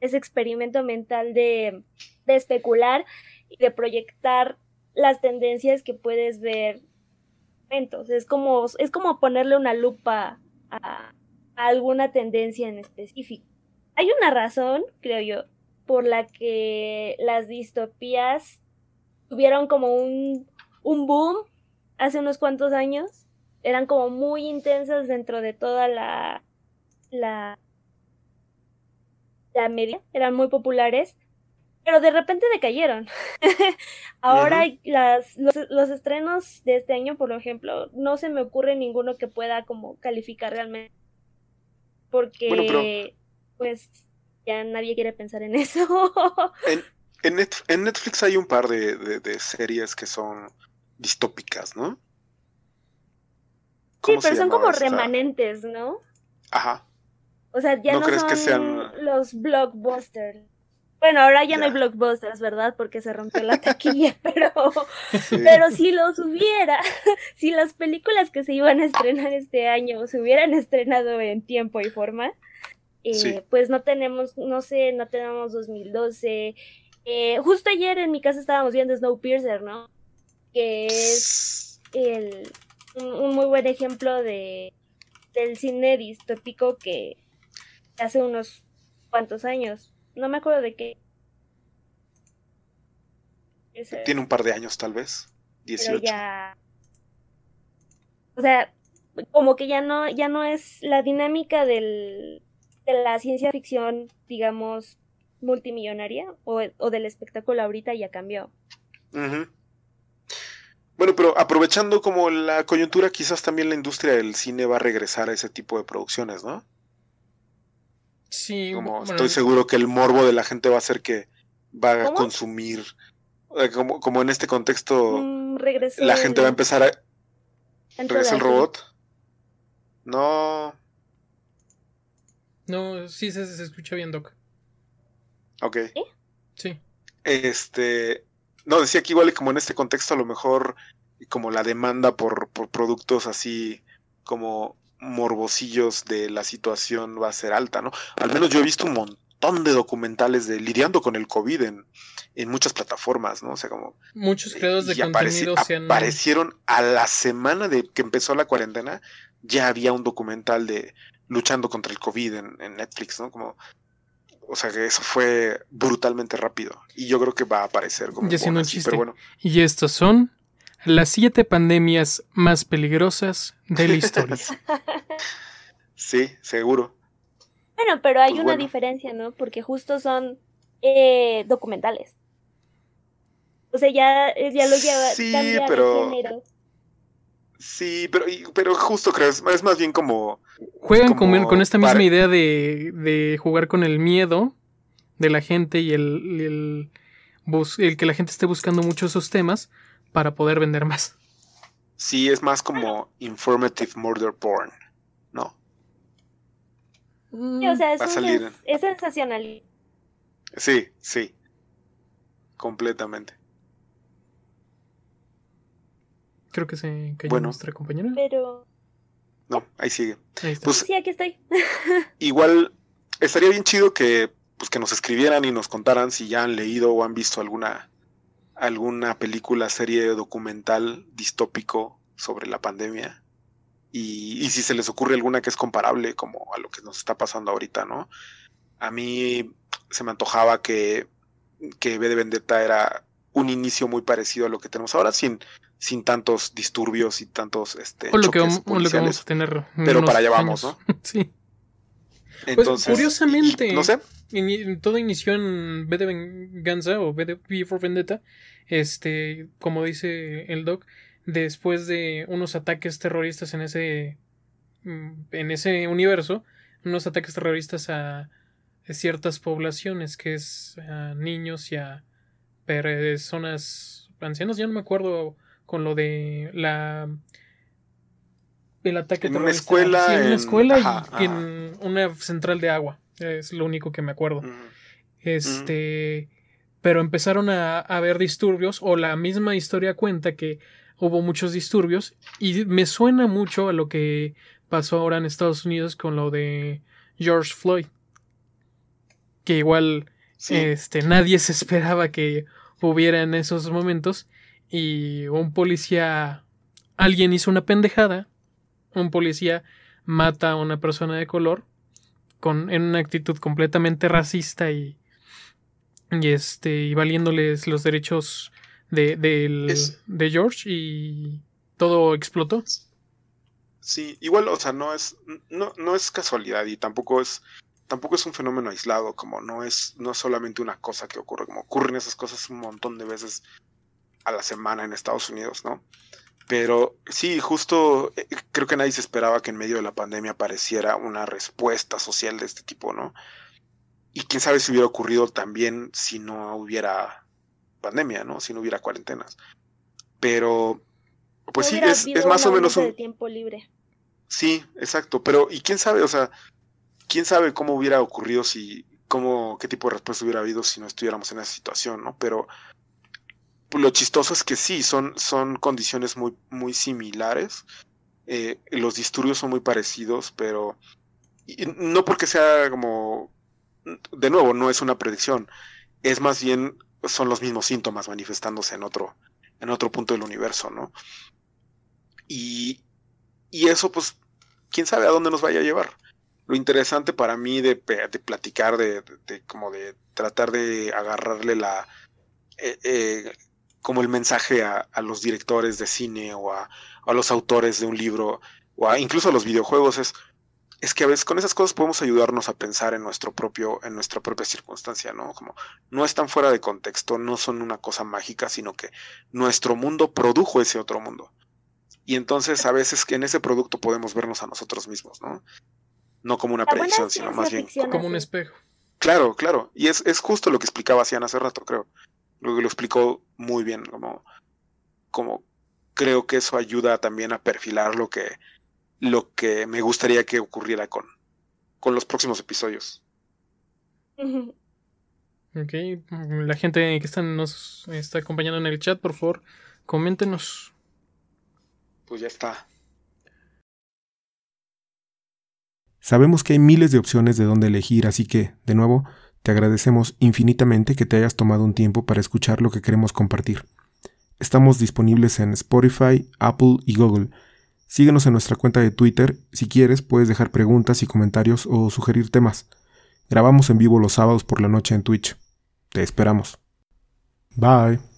ese experimento mental de, de especular y de proyectar las tendencias que puedes ver es como, es como ponerle una lupa a, alguna tendencia en específico. Hay una razón, creo yo, por la que las distopías tuvieron como un, un boom hace unos cuantos años. Eran como muy intensas dentro de toda la, la, la media, eran muy populares pero de repente decayeron. (laughs) Ahora las, los, estrenos de este año, por ejemplo, no se me ocurre ninguno que pueda como calificar realmente. Porque, pues, ya nadie quiere pensar en eso. (laughs) en, en, Netflix hay un par de, de, series que son distópicas, ¿no? Sí, pero son como remanentes, ¿no? Ajá. O sea, ya no, son sean... los blockbusters. Bueno, ahora ya, no hay blockbusters, ¿verdad? Porque se rompió la taquilla, (laughs) pero, pero si los hubiera, (laughs) si las películas que se iban a estrenar este año se hubieran estrenado en tiempo y forma, eh, pues no tenemos, no sé, no tenemos 2012. Eh, justo ayer en mi casa estábamos viendo Snowpiercer, ¿no? Que es el, un, muy buen ejemplo de del cine distópico que hace unos cuantos años no me acuerdo de qué. Tiene un par de años, tal vez. 18. ya. O sea, como que ya no, ya no es la dinámica del, de la ciencia ficción, digamos, multimillonaria o, del espectáculo ahorita ya cambió. Bueno, pero aprovechando como la coyuntura, quizás también la industria del cine va a regresar a ese tipo de producciones, ¿no? Sí, como estoy seguro que el morbo de la gente va a hacer que va a consumir, como, como en este contexto, mm, la gente va a empezar a... ¿Regresa el robot? No. No, sí se, se escucha bien, Doc. Ok. Sí. Este. No, decía que igual como en este contexto a lo mejor como la demanda por, por productos así como morbosillos de la situación va a ser alta, ¿no? Al menos yo he visto un montón de documentales de lidiando con el COVID en, en muchas plataformas, ¿no? O sea, como... Muchos creadores de contenido se han... aparecieron a la semana de que empezó la cuarentena, ya había un documental de luchando contra el COVID en, Netflix, ¿no? Como... O sea que eso fue brutalmente rápido. Y yo creo que va a aparecer como... Ya un chiste. Pero bueno. Y estos son las siete pandemias más peligrosas de la historia. (laughs) sí, seguro. Bueno, pero hay pues una diferencia, ¿no? Porque justo son eh, documentales. O sea, ya, eh, ya lo lleva. Sí, pero. Sí, pero, pero justo creo, es más bien como. Juegan con, esta misma idea de, de, jugar con el miedo de la gente y el, el, el, que la gente esté buscando mucho esos temas para poder vender más. Sí, es más como informative murder porn, ¿no? o sea, es, es sensacional. Sí, sí. Completamente. Creo que se cayó nuestra compañera. Pero. No, ahí sigue. Pues, sí, aquí estoy. (laughs) igual estaría bien chido que, pues, que nos escribieran y nos contaran si ya han leído o han visto alguna, alguna película, serie documental distópico sobre la pandemia. Y, y si se les ocurre alguna que es comparable como a lo que nos está pasando ahorita, ¿no? A mí se me antojaba que, que B de Vendetta era un inicio muy parecido a lo que tenemos ahora, sin, sin tantos disturbios y tantos este, o lo, que, vamos a tener. Pero para allá vamos, ¿no? (laughs) sí. Pues, curiosamente, no sé. todo inició en B de Venganza o B de V for Vendetta. Este, como dice el Doc, después de unos ataques terroristas en ese mm, en ese universo, unos ataques terroristas a ciertas poblaciones, que es a niños y a personas ancianas, ya no me acuerdo con lo de la el ataque en una escuela en una escuela y en una central de agua es lo único que me acuerdo. Este pero empezaron a, haber disturbios o la misma historia cuenta que hubo muchos disturbios y me suena mucho a lo que pasó ahora en Estados Unidos con lo de George Floyd que igual este nadie se esperaba que hubiera en esos momentos y un policía alguien hizo una pendejada un policía mata a una persona de color con en una actitud completamente racista y y este y valiéndoles los derechos de, de George y todo explotó. Sí, igual, o sea, no es, no, no es casualidad y tampoco es, tampoco es un fenómeno aislado, como no es, no es solamente una cosa que ocurre, como ocurren esas cosas un montón de veces a la semana en Estados Unidos, ¿no? Pero sí, justo eh, creo que nadie se esperaba que en medio de la pandemia apareciera una respuesta social de este tipo, ¿no? Y quién sabe si hubiera ocurrido también si no hubiera pandemia, ¿no? Si no hubiera cuarentenas. Pero, pues sí, es, es, más o menos un... tiempo libre. Sí, exacto. Pero, ¿y quién sabe? O sea, quién sabe cómo hubiera ocurrido si, cómo, qué tipo de respuesta hubiera habido si no estuviéramos en esa situación, ¿no? Pero lo chistoso es que sí, son, son condiciones muy, muy similares. Eh, los disturbios son muy parecidos, pero no porque sea como, de nuevo, no es una predicción, es más bien son los mismos síntomas manifestándose en otro, en otro punto del universo, ¿no? Y, y eso, pues, quién sabe a dónde nos vaya a llevar lo interesante para mí de, de platicar, de, como de tratar de agarrarle la eh, eh, como el mensaje a, a, los directores de cine o a, a, los autores de un libro o a, incluso a los videojuegos es es que a veces con esas cosas podemos ayudarnos a pensar en nuestro propio en nuestra propia circunstancia no como no están fuera de contexto no son una cosa mágica sino que nuestro mundo produjo ese otro mundo y entonces a veces que en ese producto podemos vernos a nosotros mismos no no como una predicción, sino más bien como un espejo. Claro, claro. Y es, es justo lo que explicaba Cian hace rato, creo. Lo que lo explicó muy bien, como, como creo que eso ayuda también a perfilar lo que, lo que me gustaría que ocurriera con, con los próximos episodios. (laughs) Ok, la gente que está, nos está acompañando en el chat, por favor, coméntenos. Pues ya está. Sabemos que hay miles de opciones de dónde elegir, así que, de nuevo, te agradecemos infinitamente que te hayas tomado un tiempo para escuchar lo que queremos compartir. Estamos disponibles en Spotify, Apple y Google. Síguenos en nuestra cuenta de Twitter. Si quieres, puedes dejar preguntas y comentarios o sugerir temas. Grabamos en vivo los sábados por la noche en Twitch. Te esperamos. Bye.